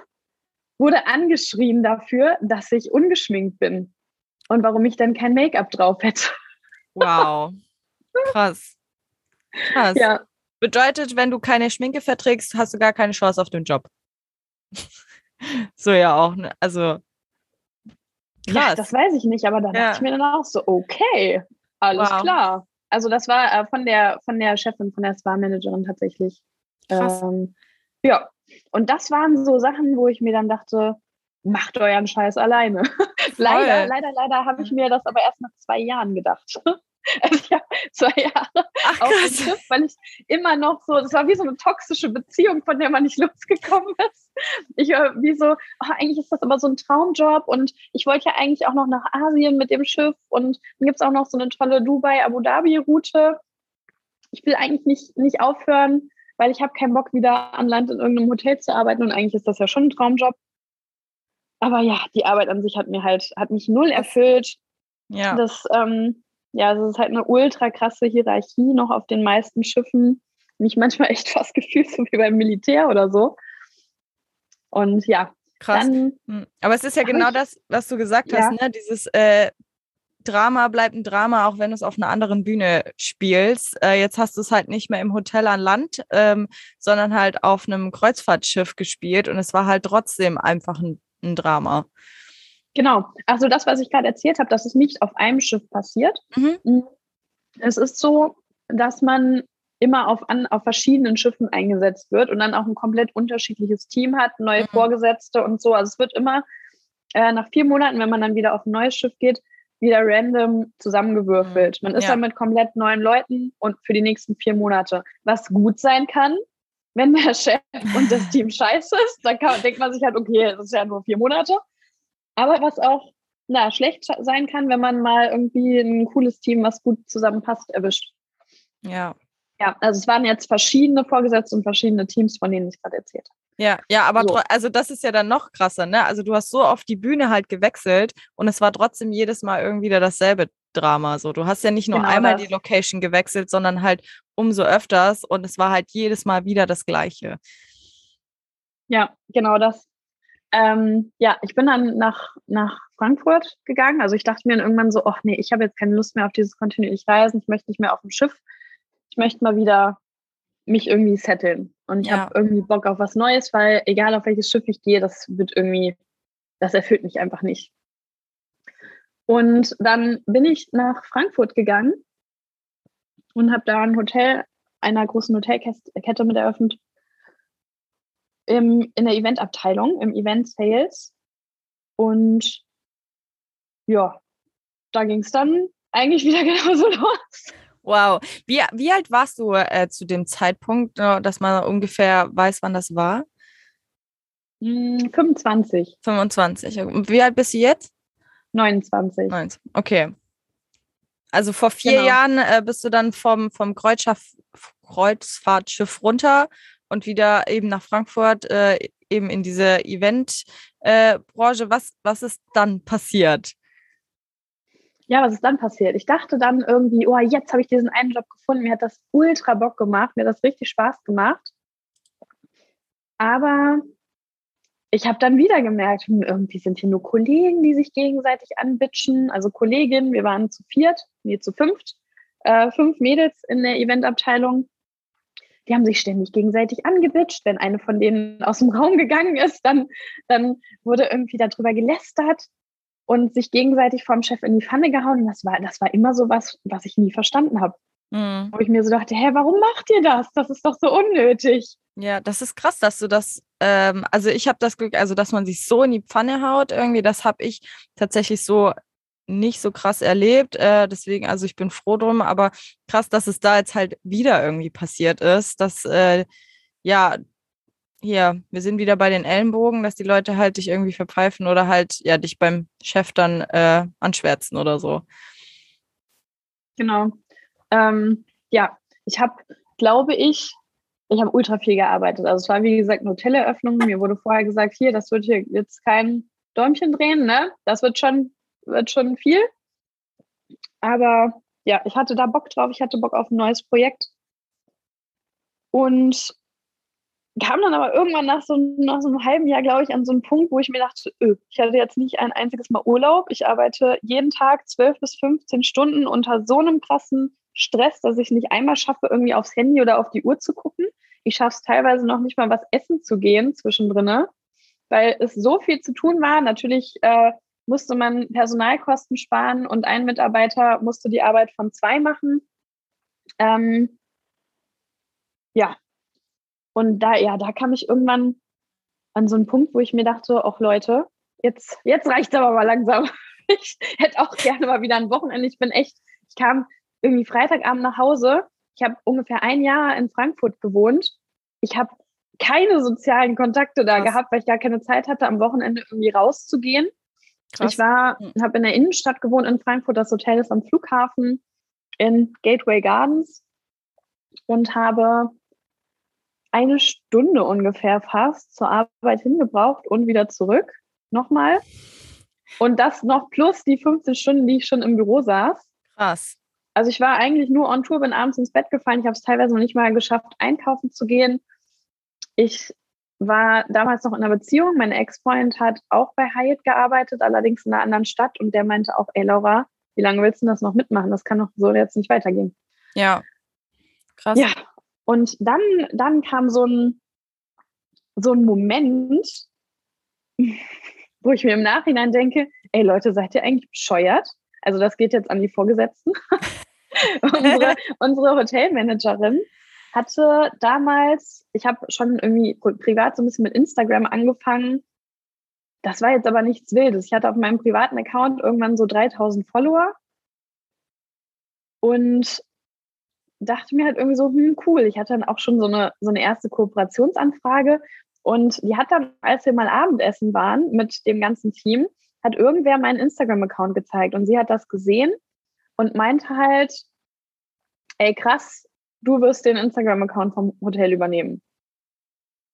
wurde angeschrien dafür, dass ich ungeschminkt bin und warum ich dann kein Make-up drauf hätte. Wow. Krass. Krass. Ja. Bedeutet, wenn du keine Schminke verträgst, hast du gar keine Chance auf den Job. so ja auch, ne? Also. Krass. Ja, das weiß ich nicht, aber da ja. dachte ich mir dann auch so, okay, alles wow. klar. Also das war äh, von der von der Chefin, von der Spa-Managerin tatsächlich. Krass. Ähm, ja, und das waren so Sachen, wo ich mir dann dachte, macht euren Scheiß alleine. leider, leider, leider habe ich mir das aber erst nach zwei Jahren gedacht. Also ja, zwei Jahre Ach, Schiff, weil ich immer noch so, das war wie so eine toxische Beziehung, von der man nicht losgekommen ist. Ich war wie so, oh, eigentlich ist das aber so ein Traumjob und ich wollte ja eigentlich auch noch nach Asien mit dem Schiff und dann gibt es auch noch so eine tolle Dubai-Abu Dhabi-Route. Ich will eigentlich nicht, nicht aufhören, weil ich habe keinen Bock, wieder an Land in irgendeinem Hotel zu arbeiten und eigentlich ist das ja schon ein Traumjob. Aber ja, die Arbeit an sich hat mir halt, hat mich null erfüllt. Ja. Das, ähm, ja, es ist halt eine ultra krasse Hierarchie noch auf den meisten Schiffen. Mich manchmal echt fast gefühlt so wie beim Militär oder so. Und ja. Krass. Dann, hm. Aber es ist ja genau ich, das, was du gesagt ja. hast, ne? Dieses äh, Drama bleibt ein Drama, auch wenn du es auf einer anderen Bühne spielst. Äh, jetzt hast du es halt nicht mehr im Hotel an Land, ähm, sondern halt auf einem Kreuzfahrtschiff gespielt und es war halt trotzdem einfach ein ein Drama. Genau. Also das, was ich gerade erzählt habe, das ist nicht auf einem Schiff passiert. Mhm. Mm. Es ist so, dass man immer auf, an, auf verschiedenen Schiffen eingesetzt wird und dann auch ein komplett unterschiedliches Team hat, neue mhm. Vorgesetzte und so. Also es wird immer äh, nach vier Monaten, wenn man dann wieder auf ein neues Schiff geht, wieder random zusammengewürfelt. Man ist ja. dann mit komplett neuen Leuten und für die nächsten vier Monate. Was gut sein kann, wenn der Chef und das Team scheiße ist, dann kann, denkt man sich halt, okay, das ist ja nur vier Monate. Aber was auch na, schlecht sein kann, wenn man mal irgendwie ein cooles Team, was gut zusammenpasst, erwischt. Ja. Ja, also es waren jetzt verschiedene Vorgesetzte und verschiedene Teams, von denen ich gerade erzählt habe. Ja, ja, aber so. also das ist ja dann noch krasser, ne? Also du hast so oft die Bühne halt gewechselt und es war trotzdem jedes Mal irgendwie wieder dasselbe Drama. So, du hast ja nicht nur genau einmal das. die Location gewechselt, sondern halt umso öfters und es war halt jedes Mal wieder das Gleiche. Ja, genau das. Ähm, ja, ich bin dann nach, nach Frankfurt gegangen. Also ich dachte mir dann irgendwann so, ach nee, ich habe jetzt keine Lust mehr auf dieses kontinuierlich Reisen. Ich möchte nicht mehr auf dem Schiff. Ich möchte mal wieder mich irgendwie setteln. Und ich ja. habe irgendwie Bock auf was Neues, weil egal auf welches Schiff ich gehe, das wird irgendwie, das erfüllt mich einfach nicht. Und dann bin ich nach Frankfurt gegangen und habe da ein Hotel einer großen Hotelkette mit eröffnet. Im, in der Eventabteilung, im Event Sales. Und ja, da ging es dann eigentlich wieder genauso los. Wow. Wie, wie alt warst du äh, zu dem Zeitpunkt, äh, dass man ungefähr weiß, wann das war? 25. 25. Und wie alt bist du jetzt? 29. 19. Okay. Also vor vier genau. Jahren äh, bist du dann vom, vom Kreuzfahrtschiff runter und wieder eben nach Frankfurt, äh, eben in diese Eventbranche. Äh, was, was ist dann passiert? Ja, was ist dann passiert? Ich dachte dann irgendwie, oh, jetzt habe ich diesen einen Job gefunden. Mir hat das ultra Bock gemacht. Mir hat das richtig Spaß gemacht. Aber ich habe dann wieder gemerkt, hm, irgendwie sind hier nur Kollegen, die sich gegenseitig anbitschen. Also Kolleginnen, wir waren zu viert, nee, zu fünft, äh, fünf Mädels in der Eventabteilung. Die haben sich ständig gegenseitig angebitscht. Wenn eine von denen aus dem Raum gegangen ist, dann, dann wurde irgendwie darüber gelästert und sich gegenseitig vom Chef in die Pfanne gehauen. Und das war, das war immer so was, was ich nie verstanden habe. Mhm. Wo ich mir so dachte, hä, warum macht ihr das? Das ist doch so unnötig. Ja, das ist krass, dass du das, ähm, also ich habe das Glück, also dass man sich so in die Pfanne haut, irgendwie, das habe ich tatsächlich so nicht so krass erlebt. Äh, deswegen, also ich bin froh drum, aber krass, dass es da jetzt halt wieder irgendwie passiert ist, dass äh, ja, hier, wir sind wieder bei den Ellenbogen, dass die Leute halt dich irgendwie verpfeifen oder halt ja dich beim Chef dann äh, anschwärzen oder so. Genau. Ähm, ja, ich habe, glaube ich, ich habe ultra viel gearbeitet. Also es war wie gesagt eine Hoteleröffnung. Mir wurde vorher gesagt, hier, das wird hier jetzt kein Däumchen drehen, ne? Das wird schon, wird schon viel. Aber ja, ich hatte da Bock drauf. Ich hatte Bock auf ein neues Projekt. Und kam dann aber irgendwann nach so, nach so einem halben Jahr, glaube ich, an so einen Punkt, wo ich mir dachte, öh, ich hatte jetzt nicht ein einziges Mal Urlaub. Ich arbeite jeden Tag 12 bis 15 Stunden unter so einem krassen Stress, dass ich nicht einmal schaffe, irgendwie aufs Handy oder auf die Uhr zu gucken. Ich schaffe es teilweise noch nicht mal, was essen zu gehen zwischendrin, weil es so viel zu tun war. Natürlich äh, musste man Personalkosten sparen und ein Mitarbeiter musste die Arbeit von zwei machen. Ähm, ja, und da, ja, da kam ich irgendwann an so einen Punkt, wo ich mir dachte, ach Leute, jetzt, jetzt reicht es aber mal langsam. Ich hätte auch gerne mal wieder ein Wochenende. Ich bin echt, ich kam irgendwie Freitagabend nach Hause. Ich habe ungefähr ein Jahr in Frankfurt gewohnt. Ich habe keine sozialen Kontakte da Krass. gehabt, weil ich gar keine Zeit hatte, am Wochenende irgendwie rauszugehen. Krass. Ich war, hm. habe in der Innenstadt gewohnt in Frankfurt. Das Hotel ist am Flughafen in Gateway Gardens und habe eine Stunde ungefähr fast zur Arbeit hingebraucht und wieder zurück. Nochmal. Und das noch plus die 15 Stunden, die ich schon im Büro saß. Krass. Also ich war eigentlich nur on Tour, bin abends ins Bett gefallen. Ich habe es teilweise noch nicht mal geschafft, einkaufen zu gehen. Ich war damals noch in einer Beziehung. Mein Ex-Freund hat auch bei Hyatt gearbeitet, allerdings in einer anderen Stadt. Und der meinte auch, ey Laura, wie lange willst du das noch mitmachen? Das kann doch so jetzt nicht weitergehen. Ja, krass. Ja, und dann, dann kam so ein, so ein Moment, wo ich mir im Nachhinein denke, ey Leute, seid ihr eigentlich bescheuert? Also das geht jetzt an die Vorgesetzten. unsere, unsere Hotelmanagerin hatte damals, ich habe schon irgendwie privat so ein bisschen mit Instagram angefangen. Das war jetzt aber nichts Wildes. Ich hatte auf meinem privaten Account irgendwann so 3000 Follower. Und dachte mir halt irgendwie so, hm, cool. Ich hatte dann auch schon so eine, so eine erste Kooperationsanfrage. Und die hat dann, als wir mal Abendessen waren mit dem ganzen Team, hat irgendwer meinen Instagram-Account gezeigt und sie hat das gesehen und meinte halt, ey krass, du wirst den Instagram-Account vom Hotel übernehmen.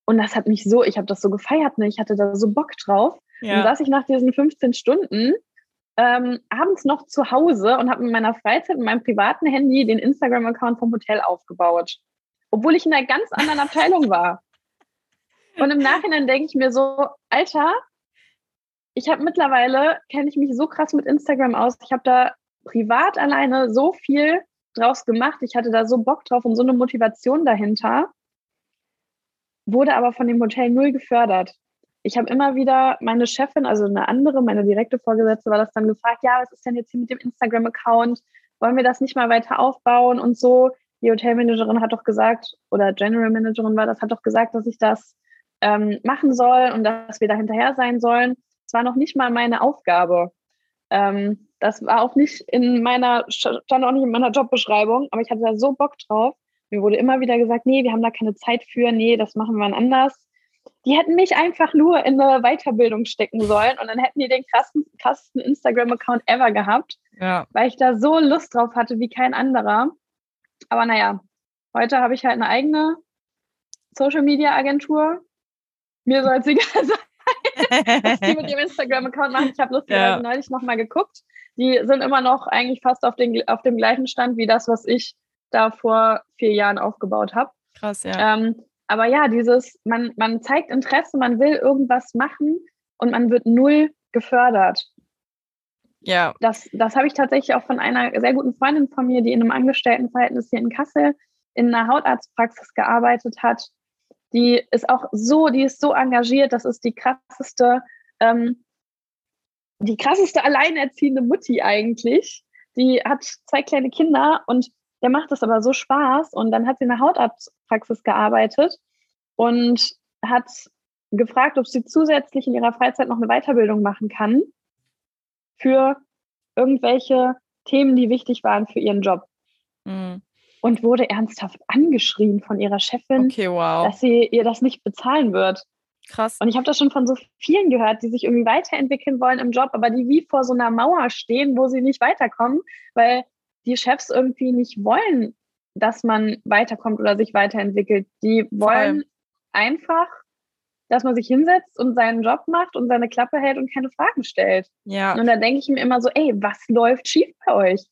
Und das hat mich so, ich habe das so gefeiert, ne? ich hatte da so Bock drauf. Ja. Und saß ich nach diesen 15 Stunden ähm, abends noch zu Hause und habe in meiner Freizeit mit meinem privaten Handy den Instagram-Account vom Hotel aufgebaut. Obwohl ich in einer ganz anderen Abteilung war. Und im Nachhinein denke ich mir so, Alter, ich habe mittlerweile, kenne ich mich so krass mit Instagram aus. Ich habe da privat alleine so viel draus gemacht. Ich hatte da so Bock drauf und so eine Motivation dahinter. Wurde aber von dem Hotel null gefördert. Ich habe immer wieder meine Chefin, also eine andere, meine direkte Vorgesetzte, war das dann gefragt, ja, was ist denn jetzt hier mit dem Instagram-Account? Wollen wir das nicht mal weiter aufbauen und so? Die Hotelmanagerin hat doch gesagt, oder General Managerin war das, hat doch gesagt, dass ich das ähm, machen soll und dass wir da hinterher sein sollen. Es war noch nicht mal meine Aufgabe. Ähm, das war auch nicht in meiner, stand auch nicht in meiner Jobbeschreibung, aber ich hatte da so Bock drauf. Mir wurde immer wieder gesagt, nee, wir haben da keine Zeit für, nee, das machen wir anders. Die hätten mich einfach nur in eine Weiterbildung stecken sollen und dann hätten die den krassen, krassesten Instagram-Account ever gehabt, ja. weil ich da so Lust drauf hatte wie kein anderer. Aber naja, heute habe ich halt eine eigene Social-Media-Agentur. Mir soll es egal sein was die mit ihrem Instagram-Account machen. Ich habe lustigerweise ja. neulich nochmal geguckt. die sind immer noch eigentlich fast auf, den, auf dem gleichen Stand wie das, was ich da vor vier Jahren aufgebaut habe. Krass, ja. Ähm, aber ja, dieses, man, man zeigt Interesse, man will irgendwas machen und man wird null gefördert. Ja. Das, das habe ich tatsächlich auch von einer sehr guten Freundin von mir, die in einem Angestelltenverhältnis hier in Kassel in einer Hautarztpraxis gearbeitet hat. Die ist auch so, die ist so engagiert, das ist die krasseste, ähm, die krasseste alleinerziehende Mutti eigentlich. Die hat zwei kleine Kinder und der macht das aber so Spaß. Und dann hat sie in der Hautarztpraxis gearbeitet und hat gefragt, ob sie zusätzlich in ihrer Freizeit noch eine Weiterbildung machen kann für irgendwelche Themen, die wichtig waren für ihren Job. Mhm. Und wurde ernsthaft angeschrien von ihrer Chefin, okay, wow. dass sie ihr das nicht bezahlen wird. Krass. Und ich habe das schon von so vielen gehört, die sich irgendwie weiterentwickeln wollen im Job, aber die wie vor so einer Mauer stehen, wo sie nicht weiterkommen, weil die Chefs irgendwie nicht wollen, dass man weiterkommt oder sich weiterentwickelt. Die wollen Voll. einfach dass man sich hinsetzt und seinen Job macht und seine Klappe hält und keine Fragen stellt. Ja. Und dann denke ich mir immer so, ey, was läuft schief bei euch?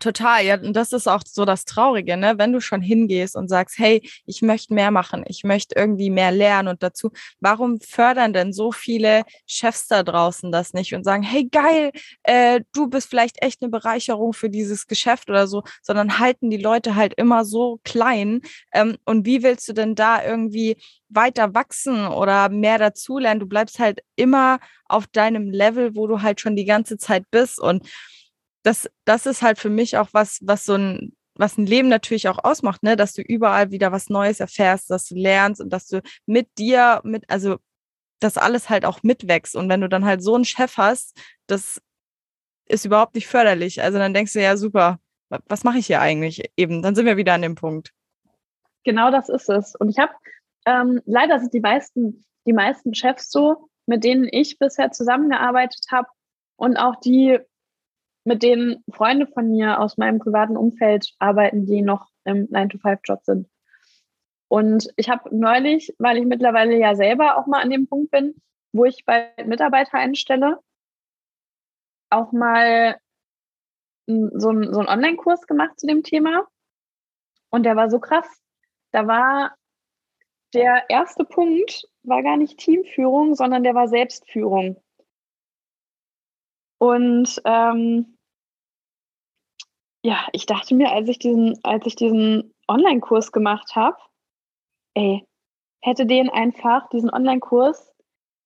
Total, ja, und das ist auch so das Traurige, ne? Wenn du schon hingehst und sagst, hey, ich möchte mehr machen, ich möchte irgendwie mehr lernen und dazu, warum fördern denn so viele Chefs da draußen das nicht und sagen, hey, geil, äh, du bist vielleicht echt eine Bereicherung für dieses Geschäft oder so, sondern halten die Leute halt immer so klein. Ähm, und wie willst du denn da irgendwie weiter wachsen oder mehr dazulernen? Du bleibst halt immer auf deinem Level, wo du halt schon die ganze Zeit bist und das, das ist halt für mich auch was, was so ein, was ein Leben natürlich auch ausmacht, ne, dass du überall wieder was Neues erfährst, dass du lernst und dass du mit dir, mit, also das alles halt auch mitwächst. Und wenn du dann halt so einen Chef hast, das ist überhaupt nicht förderlich. Also dann denkst du ja, super, was mache ich hier eigentlich? Eben, dann sind wir wieder an dem Punkt. Genau das ist es. Und ich habe, ähm, leider sind die meisten, die meisten Chefs so, mit denen ich bisher zusammengearbeitet habe und auch die, mit denen Freunde von mir aus meinem privaten Umfeld arbeiten, die noch im 9-to-5-Job sind. Und ich habe neulich, weil ich mittlerweile ja selber auch mal an dem Punkt bin, wo ich bei Mitarbeiter einstelle, auch mal so, ein, so einen Online-Kurs gemacht zu dem Thema. Und der war so krass. Da war der erste Punkt, war gar nicht Teamführung, sondern der war Selbstführung. Und ähm, ja, ich dachte mir, als ich diesen, als ich diesen Online-Kurs gemacht habe, ey, hätte den einfach, diesen Online-Kurs,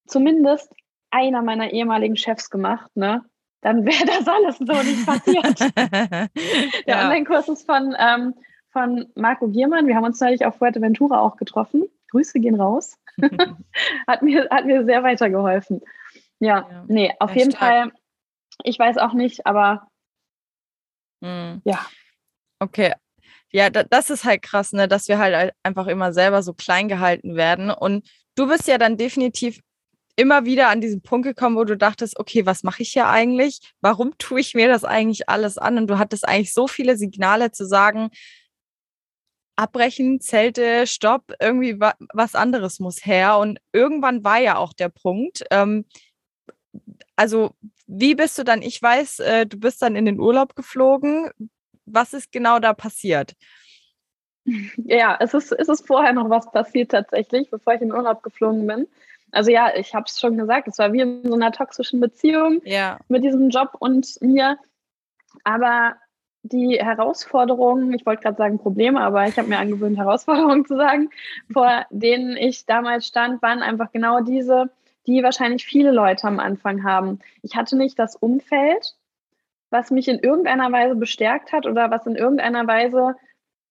zumindest einer meiner ehemaligen Chefs gemacht, ne? Dann wäre das alles so nicht passiert. Der ja. Online-Kurs ist von, ähm, von Marco Giermann. Wir haben uns neulich auf Fuerteventura auch getroffen. Grüße gehen raus. hat, mir, hat mir sehr weitergeholfen. Ja, ja. nee, auf ja, jeden stark. Fall ich weiß auch nicht, aber hm. ja. Okay. Ja, das ist halt krass, ne, dass wir halt einfach immer selber so klein gehalten werden. Und du bist ja dann definitiv immer wieder an diesen Punkt gekommen, wo du dachtest, okay, was mache ich hier eigentlich? Warum tue ich mir das eigentlich alles an? Und du hattest eigentlich so viele Signale zu sagen, abbrechen, Zelte, Stopp, irgendwie was anderes muss her. Und irgendwann war ja auch der Punkt. Ähm, also wie bist du dann? Ich weiß, äh, du bist dann in den Urlaub geflogen. Was ist genau da passiert? Ja, es ist, es ist vorher noch was passiert tatsächlich, bevor ich in den Urlaub geflogen bin. Also ja, ich habe es schon gesagt, es war wie in so einer toxischen Beziehung ja. mit diesem Job und mir. Aber die Herausforderungen, ich wollte gerade sagen Probleme, aber ich habe mir angewöhnt, Herausforderungen zu sagen, vor denen ich damals stand, waren einfach genau diese, die wahrscheinlich viele Leute am Anfang haben. Ich hatte nicht das Umfeld, was mich in irgendeiner Weise bestärkt hat oder was in irgendeiner Weise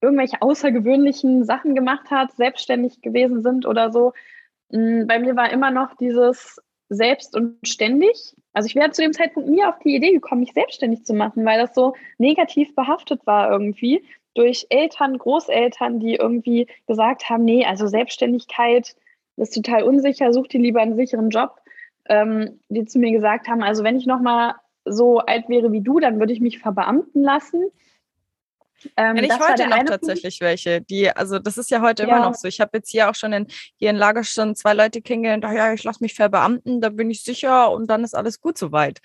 irgendwelche außergewöhnlichen Sachen gemacht hat, selbstständig gewesen sind oder so. Mm, bei mir war immer noch dieses selbst und ständig. Also ich wäre zu dem Zeitpunkt nie auf die Idee gekommen, mich selbstständig zu machen, weil das so negativ behaftet war irgendwie durch Eltern, Großeltern, die irgendwie gesagt haben, nee, also Selbstständigkeit ist total unsicher, such dir lieber einen sicheren Job, ähm, die zu mir gesagt haben, also wenn ich nochmal so alt wäre wie du, dann würde ich mich verbeamten lassen. Ähm, ich heute noch tatsächlich Punkt. welche, die, also das ist ja heute ja. immer noch so. Ich habe jetzt hier auch schon in, hier in Lager schon zwei Leute kennengelernt, ach ja, ich lasse mich verbeamten, da bin ich sicher und dann ist alles gut soweit.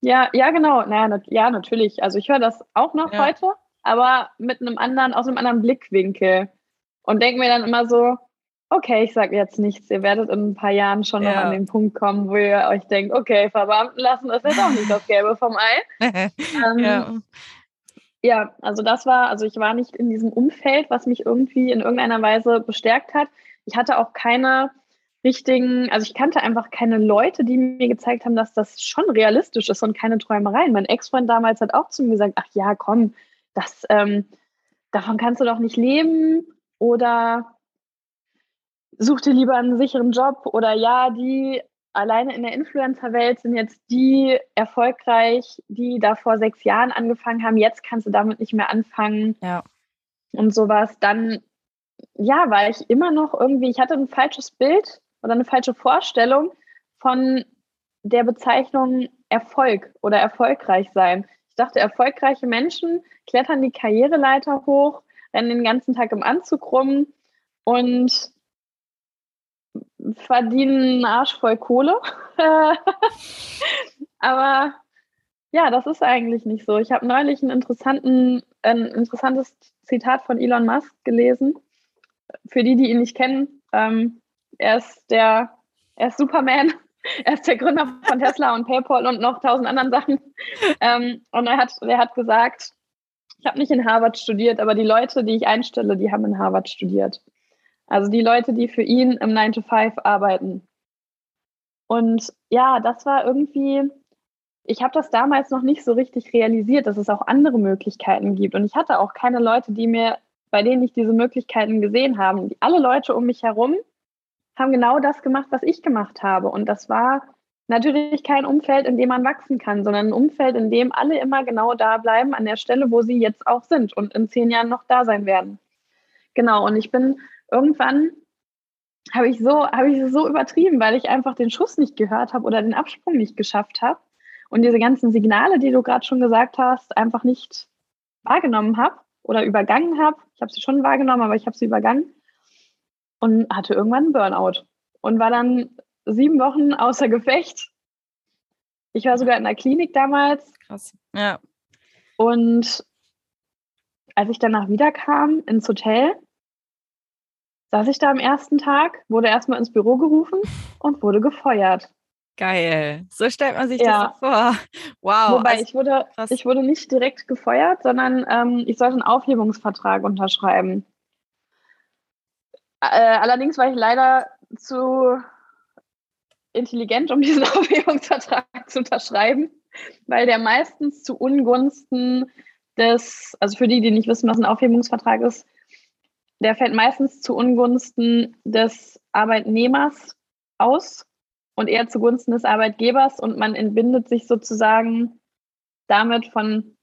Ja, ja, genau. Naja, na, ja, natürlich. Also ich höre das auch noch Ja. heute, aber mit einem anderen, aus einem anderen Blickwinkel. Und denke mir dann immer so, okay, ich sage jetzt nichts. Ihr werdet in ein paar Jahren schon noch Ja. an den Punkt kommen, wo ihr euch denkt, okay, Verbeamten lassen ist jetzt auch nicht das Gelbe vom Ei. Ähm, ja. Ja, also das war, also ich war nicht in diesem Umfeld, was mich irgendwie in irgendeiner Weise bestärkt hat. Ich hatte auch keine richtigen, also ich kannte einfach keine Leute, die mir gezeigt haben, dass das schon realistisch ist und keine Träumereien. Mein Ex-Freund damals hat auch zu mir gesagt, ach ja, komm, das, ähm, davon kannst du doch nicht leben oder such dir lieber einen sicheren Job oder ja, die alleine in der Influencer-Welt sind jetzt die erfolgreich, die da vor sechs Jahren angefangen haben. Jetzt kannst du damit nicht mehr anfangen Ja. und sowas. Dann, ja, war ich immer noch irgendwie, ich hatte ein falsches Bild oder eine falsche Vorstellung von der Bezeichnung Erfolg oder erfolgreich sein. Ich dachte, erfolgreiche Menschen klettern die Karriereleiter hoch, rennen den ganzen Tag im Anzug rum und verdienen einen Arsch voll Kohle. Aber ja, das ist eigentlich nicht so. Ich habe neulich einen interessanten, ein interessantes Zitat von Elon Musk gelesen. Für die, die ihn nicht kennen, ähm, er ist der, er ist Superman. Er ist der Gründer von Tesla und PayPal und noch tausend anderen Sachen. Ähm, und er hat, er hat gesagt, ich habe nicht in Harvard studiert, aber die Leute, die ich einstelle, die haben in Harvard studiert. Also die Leute, die für ihn im 9 to 5 arbeiten. Und ja, das war irgendwie, ich habe das damals noch nicht so richtig realisiert, dass es auch andere Möglichkeiten gibt. Und ich hatte auch keine Leute, die mir, bei denen ich diese Möglichkeiten gesehen habe. Alle Leute um mich herum haben genau das gemacht, was ich gemacht habe. Und das war natürlich kein Umfeld, in dem man wachsen kann, sondern ein Umfeld, in dem alle immer genau da bleiben, an der Stelle, wo sie jetzt auch sind und in zehn Jahren noch da sein werden. Genau, und ich bin irgendwann habe ich so, habe ich es so übertrieben, weil ich einfach den Schuss nicht gehört habe oder den Absprung nicht geschafft habe und diese ganzen Signale, die du gerade schon gesagt hast, einfach nicht wahrgenommen habe oder übergangen habe. Ich habe sie schon wahrgenommen, aber ich habe sie übergangen und hatte irgendwann einen Burnout und war dann sieben Wochen außer Gefecht. Ich war sogar in der Klinik damals Krass. Ja. und als ich danach wiederkam ins Hotel, saß ich da am ersten Tag, wurde erstmal ins Büro gerufen und wurde gefeuert. Geil. So stellt man sich Ja. das vor. Wow. Wobei also, ich wurde, krass. ich wurde nicht direkt gefeuert, sondern ähm, ich sollte einen Aufhebungsvertrag unterschreiben. Äh, allerdings war ich leider zu intelligent, um diesen Aufhebungsvertrag zu unterschreiben, weil der meistens zu Ungunsten des, also für die, die nicht wissen, was ein Aufhebungsvertrag ist, der fällt meistens zu Ungunsten des Arbeitnehmers aus und eher zugunsten des Arbeitgebers und man entbindet sich sozusagen damit von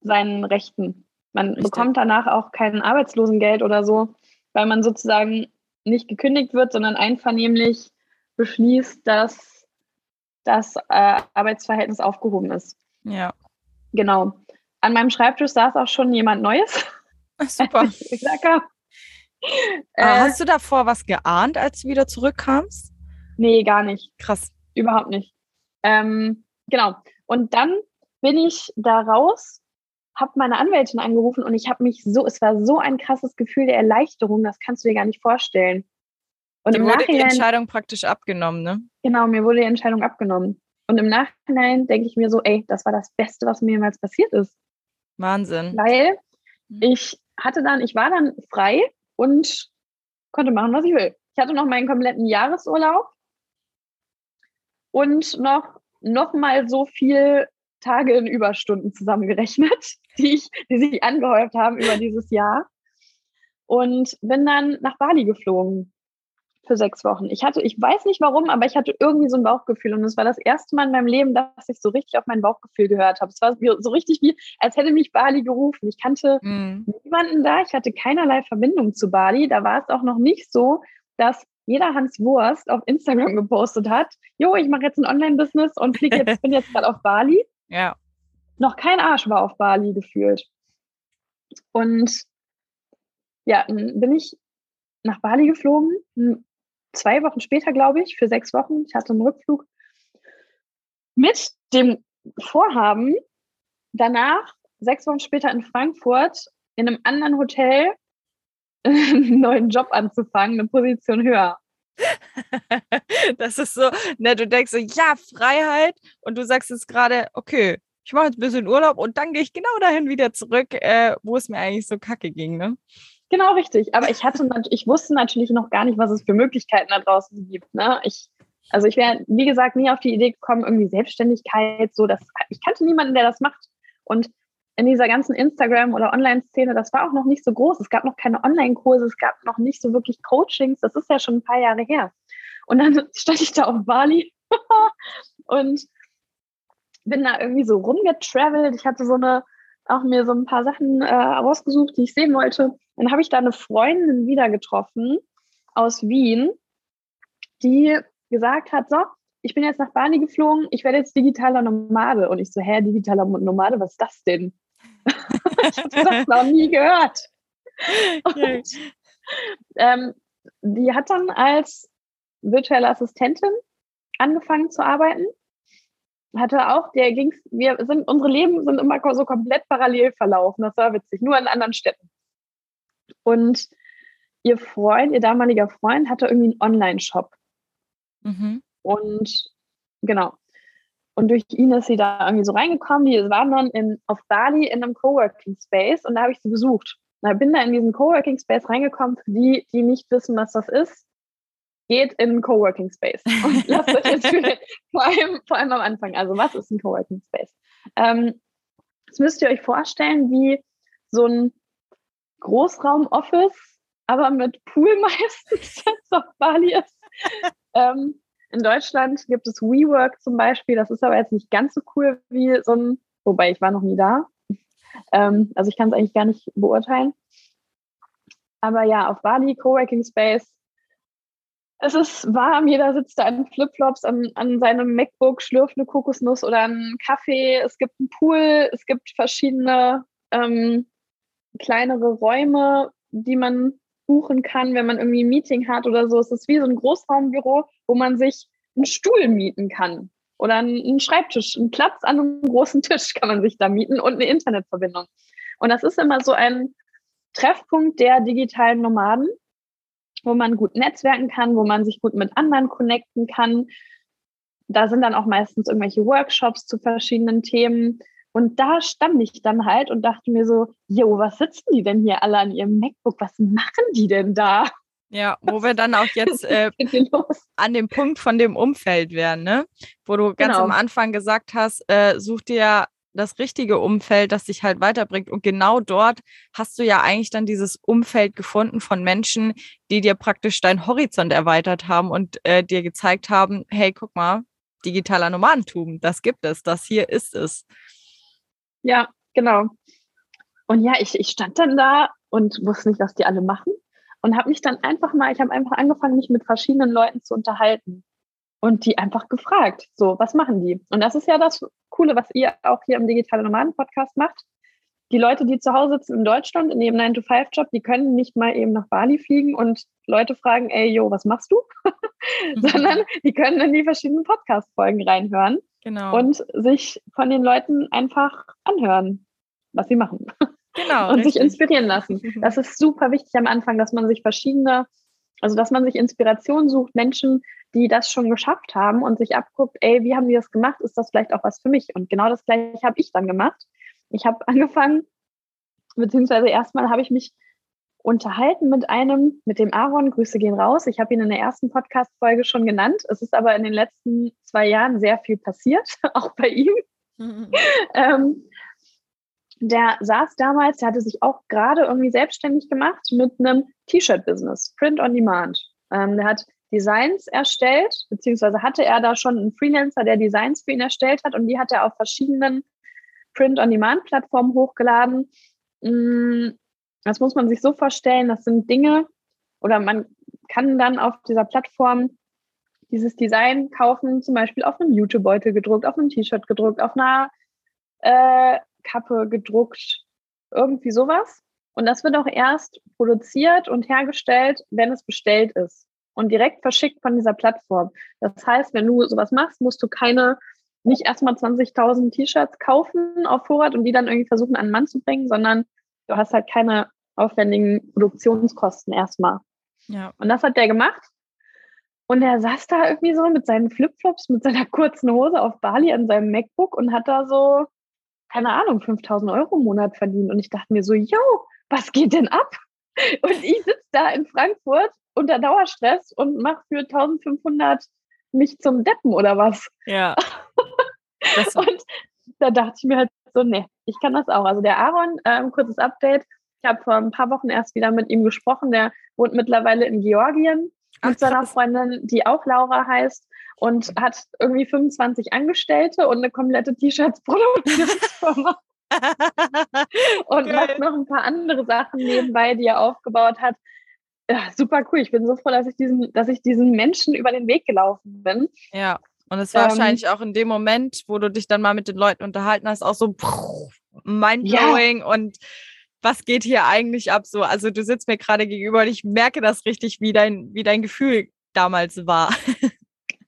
seinen Rechten. Man Richtig. bekommt danach auch kein Arbeitslosengeld oder so, weil man sozusagen nicht gekündigt wird, sondern einvernehmlich beschließt, dass das äh, Arbeitsverhältnis aufgehoben ist. ja. Genau. An meinem Schreibtisch saß auch schon jemand Neues. Super. als ich gesagt habe. Äh, Äh, hast du davor was geahnt, als du wieder zurückkamst? nee, gar nicht. Krass. Überhaupt nicht. Ähm, genau. Und dann bin ich da raus, habe meine Anwältin angerufen und ich habe mich so, es war so ein krasses Gefühl der Erleichterung, das kannst du dir gar nicht vorstellen. Und im wurde die Nachhinein, Entscheidung praktisch abgenommen, ne? genau, mir wurde die Entscheidung abgenommen. Und im Nachhinein denke ich mir so, ey, das war das Beste, was mir jemals passiert ist. Wahnsinn. Weil Mhm. ich hatte dann, ich war dann frei und konnte machen, was ich will. Ich hatte noch meinen kompletten Jahresurlaub und noch, noch mal so viel Tage in Überstunden zusammengerechnet, die, ich, die sich angehäuft haben über dieses Jahr. Und bin dann nach Bali geflogen für sechs Wochen. Ich hatte, ich weiß nicht warum, aber ich hatte irgendwie so ein Bauchgefühl. Und es war das erste Mal in meinem Leben, dass ich so richtig auf mein Bauchgefühl gehört habe. Es war so richtig wie, als hätte mich Bali gerufen. Ich kannte Mhm. niemanden da. Ich hatte keinerlei Verbindung zu Bali. Da war es auch noch nicht so, dass jeder Hans Wurst auf Instagram gepostet hat, jo, ich mache jetzt ein Online-Business und fliege jetzt, bin jetzt gerade auf Bali. Ja. Noch kein Arsch war auf Bali gefühlt. Und ja, bin ich nach Bali geflogen, zwei Wochen später, glaube ich, für sechs Wochen. Ich hatte einen Rückflug mit dem Vorhaben, danach, sechs Wochen später in Frankfurt, in einem anderen Hotel einen neuen Job anzufangen, eine Position höher. das ist so, ne, du denkst so, ja, Freiheit und du sagst jetzt gerade, okay, ich mache jetzt ein bisschen Urlaub und dann gehe ich genau dahin wieder zurück, äh, wo es mir eigentlich so kacke ging, ne? Genau richtig. Aber ich hatte, ich wusste natürlich noch gar nicht, was es für Möglichkeiten da draußen gibt. Ne? Ich, also ich wäre, wie gesagt, nie auf die Idee gekommen, irgendwie Selbstständigkeit, so dass ich kannte niemanden, der das macht. Und in dieser ganzen Instagram- oder Online-Szene, das war auch noch nicht so groß. Es gab noch keine Online-Kurse, es gab noch nicht so wirklich Coachings. Das ist ja schon ein paar Jahre her. Und dann stand ich da auf Bali und bin da irgendwie so rumgetravelt. Ich hatte so eine, auch mir so ein paar Sachen äh, rausgesucht, die ich sehen wollte. Dann habe ich da eine Freundin wieder getroffen aus Wien, die gesagt hat, so, ich bin jetzt nach Bali geflogen, ich werde jetzt digitaler Nomade. Und ich so, hä, digitaler Nomade, was ist das denn? ich habe das noch nie gehört. Und, ähm, die hat dann als virtuelle Assistentin angefangen zu arbeiten. Hatte auch, der ging's, wir sind, unsere Leben sind immer so komplett parallel verlaufen. Das war witzig, nur in anderen Städten. Und ihr Freund, ihr damaliger Freund, hatte irgendwie einen Online-Shop. Mhm. Und genau, und durch ihn ist sie da irgendwie so reingekommen. Die waren dann in, auf Bali in einem Coworking Space und da habe ich sie besucht. Da bin da in diesen Coworking Space reingekommen. Für die, die nicht wissen, was das ist, geht in einen Coworking Space. Und lasst euch jetzt fühlen. Vor allem, vor allem am Anfang. Also, was ist ein Coworking Space? Ähm, das müsst ihr euch vorstellen, wie so ein Großraum-Office, aber mit Pool meistens, jetzt auf Bali ist. ähm, in Deutschland gibt es WeWork zum Beispiel. Das ist aber jetzt nicht ganz so cool wie so ein, wobei ich war noch nie da. Ähm, also ich kann es eigentlich gar nicht beurteilen. Aber ja, auf Bali, Coworking Space. Es ist warm, jeder sitzt da in Flipflops an, an seinem MacBook, schlürft eine Kokosnuss oder einen Kaffee. Es gibt einen Pool, es gibt verschiedene ähm, kleinere Räume, die man buchen kann, wenn man irgendwie ein Meeting hat oder so. Es ist wie so ein Großraumbüro, wo man sich einen Stuhl mieten kann oder einen Schreibtisch, einen Platz an einem großen Tisch kann man sich da mieten und eine Internetverbindung. Und das ist immer so ein Treffpunkt der digitalen Nomaden, wo man gut netzwerken kann, wo man sich gut mit anderen connecten kann. Da sind dann auch meistens irgendwelche Workshops zu verschiedenen Themen. Und da stand ich dann halt und dachte mir so, jo, was sitzen die denn hier alle an ihrem MacBook? Was machen die denn da? Ja, wo wir dann auch jetzt äh, an dem Punkt von dem Umfeld wären, ne? Wo du ganz genau. am Anfang gesagt hast, äh, such dir das richtige Umfeld, das dich halt weiterbringt. Und genau dort hast du ja eigentlich dann dieses Umfeld gefunden von Menschen, die dir praktisch deinen Horizont erweitert haben und äh, dir gezeigt haben, hey, guck mal, digitaler Nomadentum, das gibt es, das hier ist es. Ja, genau. Und ja, ich, ich stand dann da und wusste nicht, was die alle machen. Und habe mich dann einfach mal, ich habe einfach angefangen, mich mit verschiedenen Leuten zu unterhalten. Und die einfach gefragt, so, was machen die? Und das ist ja das Coole, was ihr auch hier im Digitale Nomaden Podcast macht. Die Leute, die zu Hause sitzen in Deutschland in ihrem 9-to-5-Job, die können nicht mal eben nach Bali fliegen und Leute fragen, ey, yo, was machst du? Mhm. Sondern die können in die verschiedenen Podcast-Folgen reinhören Genau. Und sich von den Leuten einfach anhören, was sie machen. Genau. und richtig. sich inspirieren lassen. Das ist super wichtig am Anfang, dass man sich verschiedene, also dass man sich Inspiration sucht, Menschen, die das schon geschafft haben und sich abguckt, ey, wie haben die das gemacht? Ist das vielleicht auch was für mich? Und genau das gleiche habe ich dann gemacht. Ich habe angefangen, beziehungsweise erstmal habe ich mich unterhalten mit einem, mit dem Aaron. Grüße gehen raus. Ich habe ihn in der ersten Podcast-Folge schon genannt. Es ist aber in den letzten zwei Jahren sehr viel passiert, auch bei ihm. Mhm. ähm, der saß damals, der hatte sich auch gerade irgendwie selbstständig gemacht mit einem T-Shirt-Business, Print on Demand. Ähm, der hat Designs erstellt, beziehungsweise hatte er da schon einen Freelancer, der Designs für ihn erstellt hat und die hat er auf verschiedenen Print-on-Demand-Plattformen hochgeladen. Mm, das muss man sich so vorstellen, das sind Dinge oder man kann dann auf dieser Plattform dieses Design kaufen, zum Beispiel auf einem YouTube-Beutel gedruckt, auf einem T-Shirt gedruckt, auf einer äh, Kappe gedruckt, irgendwie sowas. Und das wird auch erst produziert und hergestellt, wenn es bestellt ist und direkt verschickt von dieser Plattform. Das heißt, wenn du sowas machst, musst du keine nicht erstmal 20.000 T-Shirts kaufen auf Vorrat und die dann irgendwie versuchen an den Mann zu bringen, sondern du hast halt keine aufwendigen Produktionskosten erstmal. Ja. Und das hat der gemacht. Und er saß da irgendwie so mit seinen Flipflops, mit seiner kurzen Hose auf Bali an seinem MacBook und hat da so, keine Ahnung, 5000 Euro im Monat verdient. Und ich dachte mir so, yo, was geht denn ab? Und ich sitze da in Frankfurt unter Dauerstress und mache für 1500 mich zum Deppen oder was. Ja. Das und da dachte ich mir halt so, nee, ich kann das auch. Also der Aaron, ähm, kurzes Update. Ich habe vor ein paar Wochen erst wieder mit ihm gesprochen. Der wohnt mittlerweile in Georgien Ach, mit seiner Freundin, die auch Laura heißt und hat irgendwie 25 Angestellte und eine komplette T-Shirts-Produktionsfirma. und Geil. macht noch ein paar andere Sachen nebenbei, die er aufgebaut hat. Ja, super cool. Ich bin so froh, dass ich diesen, dass ich diesen Menschen über den Weg gelaufen bin. Ja. Und es war ähm, wahrscheinlich auch in dem Moment, wo du dich dann mal mit den Leuten unterhalten hast, auch so mindblowing ja. und was geht hier eigentlich ab so? Also du sitzt mir gerade gegenüber und ich merke das richtig, wie dein, wie dein Gefühl damals war.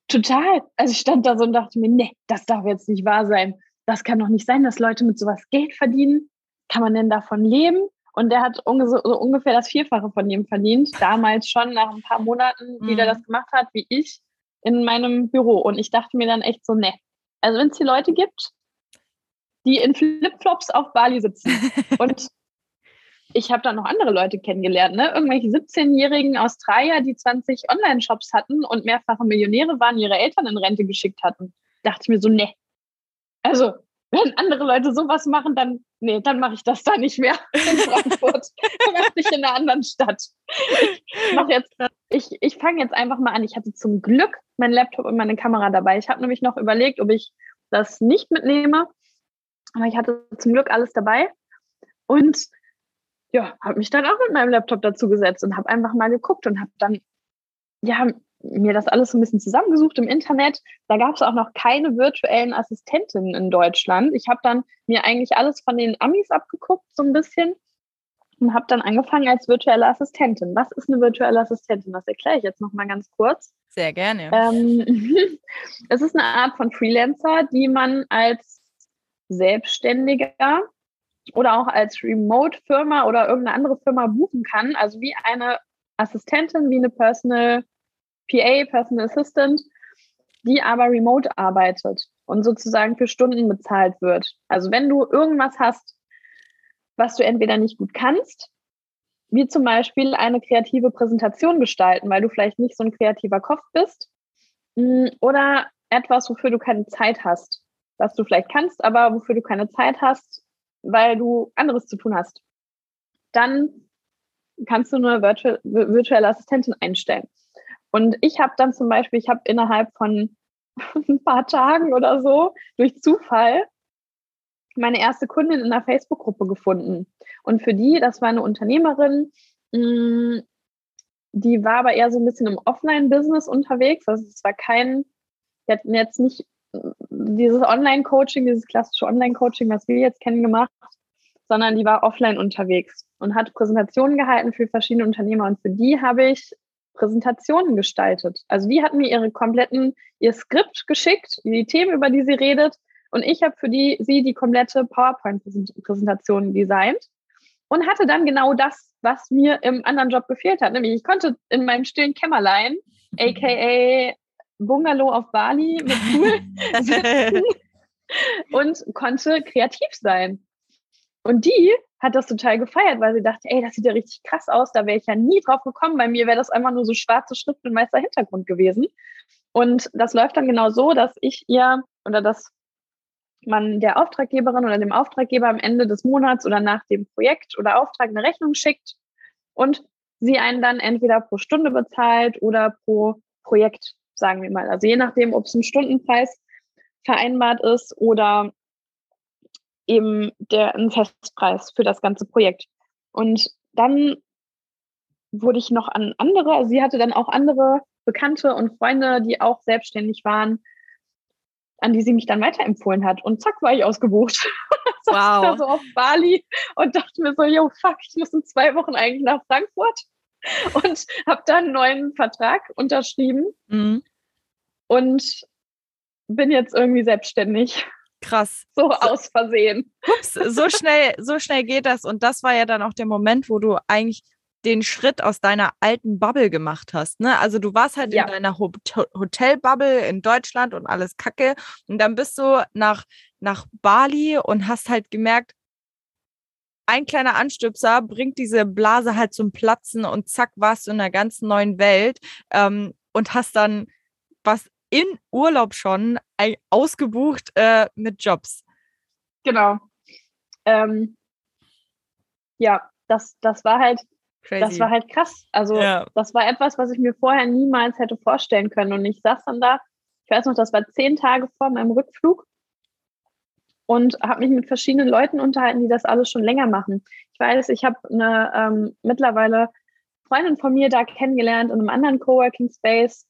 Total. Also ich stand da so und dachte mir, nee, das darf jetzt nicht wahr sein. Das kann doch nicht sein, dass Leute mit sowas Geld verdienen. Kann man denn davon leben? Und der hat so ungefähr das Vierfache von ihm verdient. Damals schon nach ein paar Monaten, wie mhm. der das gemacht hat, wie ich in meinem Büro. Und ich dachte mir dann echt so, ne. Also wenn es hier Leute gibt, die in Flipflops auf Bali sitzen und ich habe dann noch andere Leute kennengelernt, ne? Irgendwelche 17-jährigen Australier, die 20 Online-Shops hatten und mehrfache Millionäre waren, ihre Eltern in Rente geschickt hatten. Dachte ich mir so, ne. Also, wenn andere Leute sowas machen, dann, nee, dann mache ich das da nicht mehr in Frankfurt. dann mache ich in einer anderen Stadt. Ich mache jetzt, ich, ich fange jetzt einfach mal an. Ich hatte zum Glück mein Laptop und meine Kamera dabei. Ich habe nämlich noch überlegt, ob ich das nicht mitnehme. Aber ich hatte zum Glück alles dabei. Und ja, habe mich dann auch mit meinem Laptop dazu gesetzt und habe einfach mal geguckt und habe dann ja mir das alles so ein bisschen zusammengesucht im Internet. Da gab es auch noch keine virtuellen Assistentinnen in Deutschland. Ich habe dann mir eigentlich alles von den Amis abgeguckt, so ein bisschen, und habe dann angefangen als virtuelle Assistentin. Was ist eine virtuelle Assistentin? Das erkläre ich jetzt noch mal ganz kurz. Sehr gerne. Ähm, es ist eine Art von Freelancer, die man als Selbstständiger oder auch als Remote-Firma oder irgendeine andere Firma buchen kann. Also wie eine Assistentin, wie eine Personal PA, Personal Assistant, die aber remote arbeitet und sozusagen für Stunden bezahlt wird. Also wenn du irgendwas hast, was du entweder nicht gut kannst, wie zum Beispiel eine kreative Präsentation gestalten, weil du vielleicht nicht so ein kreativer Kopf bist, mm, oder etwas, wofür du keine Zeit hast, was du vielleicht kannst, aber wofür du keine Zeit hast, weil du anderes zu tun hast, dann kannst du eine virtuelle Assistentin einstellen. Und ich habe dann zum Beispiel, ich habe innerhalb von ein paar Tagen oder so durch Zufall meine erste Kundin in einer Facebook-Gruppe gefunden. Und für die, das war eine Unternehmerin, mm, die war aber eher so ein bisschen im Offline-Business unterwegs. Also es war kein, die hatten jetzt nicht dieses Online-Coaching, dieses klassische Online-Coaching, was wir jetzt kennen, gemacht, sondern die war offline unterwegs und hat Präsentationen gehalten für verschiedene Unternehmer. Und für die habe ich Präsentationen gestaltet. Also die hat mir ihre kompletten, ihr Skript geschickt, die Themen, über die sie redet. Und ich habe für die, sie die komplette PowerPoint-Präsentation designt und hatte dann genau das, was mir im anderen Job gefehlt hat. Nämlich ich konnte in meinem stillen Kämmerlein, aka Bungalow auf Bali mit Pool sitzen und konnte kreativ sein. Und die hat das total gefeiert, weil sie dachte, ey, das sieht ja richtig krass aus, da wäre ich ja nie drauf gekommen. Bei mir wäre das einfach nur so schwarze Schrift und weißer Hintergrund gewesen. Und das läuft dann genau so, dass ich ihr oder dass man der Auftraggeberin oder dem Auftraggeber am Ende des Monats oder nach dem Projekt oder Auftrag eine Rechnung schickt und sie einen dann entweder pro Stunde bezahlt oder pro Projekt, sagen wir mal. Also je nachdem, ob es ein Stundenpreis vereinbart ist oder eben der, ein Festpreis für das ganze Projekt. Und dann wurde ich noch an andere, also sie hatte dann auch andere Bekannte und Freunde, die auch selbstständig waren, an die sie mich dann weiterempfohlen hat. Und zack, war ich ausgebucht. wow. ich da so auf Bali und dachte mir so, yo, fuck, ich muss in zwei Wochen eigentlich nach Frankfurt. Und habe dann einen neuen Vertrag unterschrieben. Mhm. Und bin jetzt irgendwie selbstständig. Krass. So aus Versehen. Ups, so schnell, so schnell geht das. Und das war ja dann auch der Moment, wo du eigentlich den Schritt aus deiner alten Bubble gemacht hast. Ne? Also du warst halt Ja. in deiner Ho Hotelbubble in Deutschland und alles Kacke. Und dann bist du nach, nach Bali und hast halt gemerkt, ein kleiner Anstupser bringt diese Blase halt zum Platzen und zack, warst du in einer ganz neuen Welt ähm, und hast dann was in Urlaub schon ausgebucht äh, mit Jobs. Genau. Ähm, ja, das, das war halt, Crazy. das war halt krass. Also ja. das war etwas, was ich mir vorher niemals hätte vorstellen können. Und ich saß dann da, ich weiß noch, das war zehn Tage vor meinem Rückflug und habe mich mit verschiedenen Leuten unterhalten, die das alles schon länger machen. Ich weiß, ich habe eine ähm, mittlerweile Freundin von mir da kennengelernt in einem anderen Coworking Space,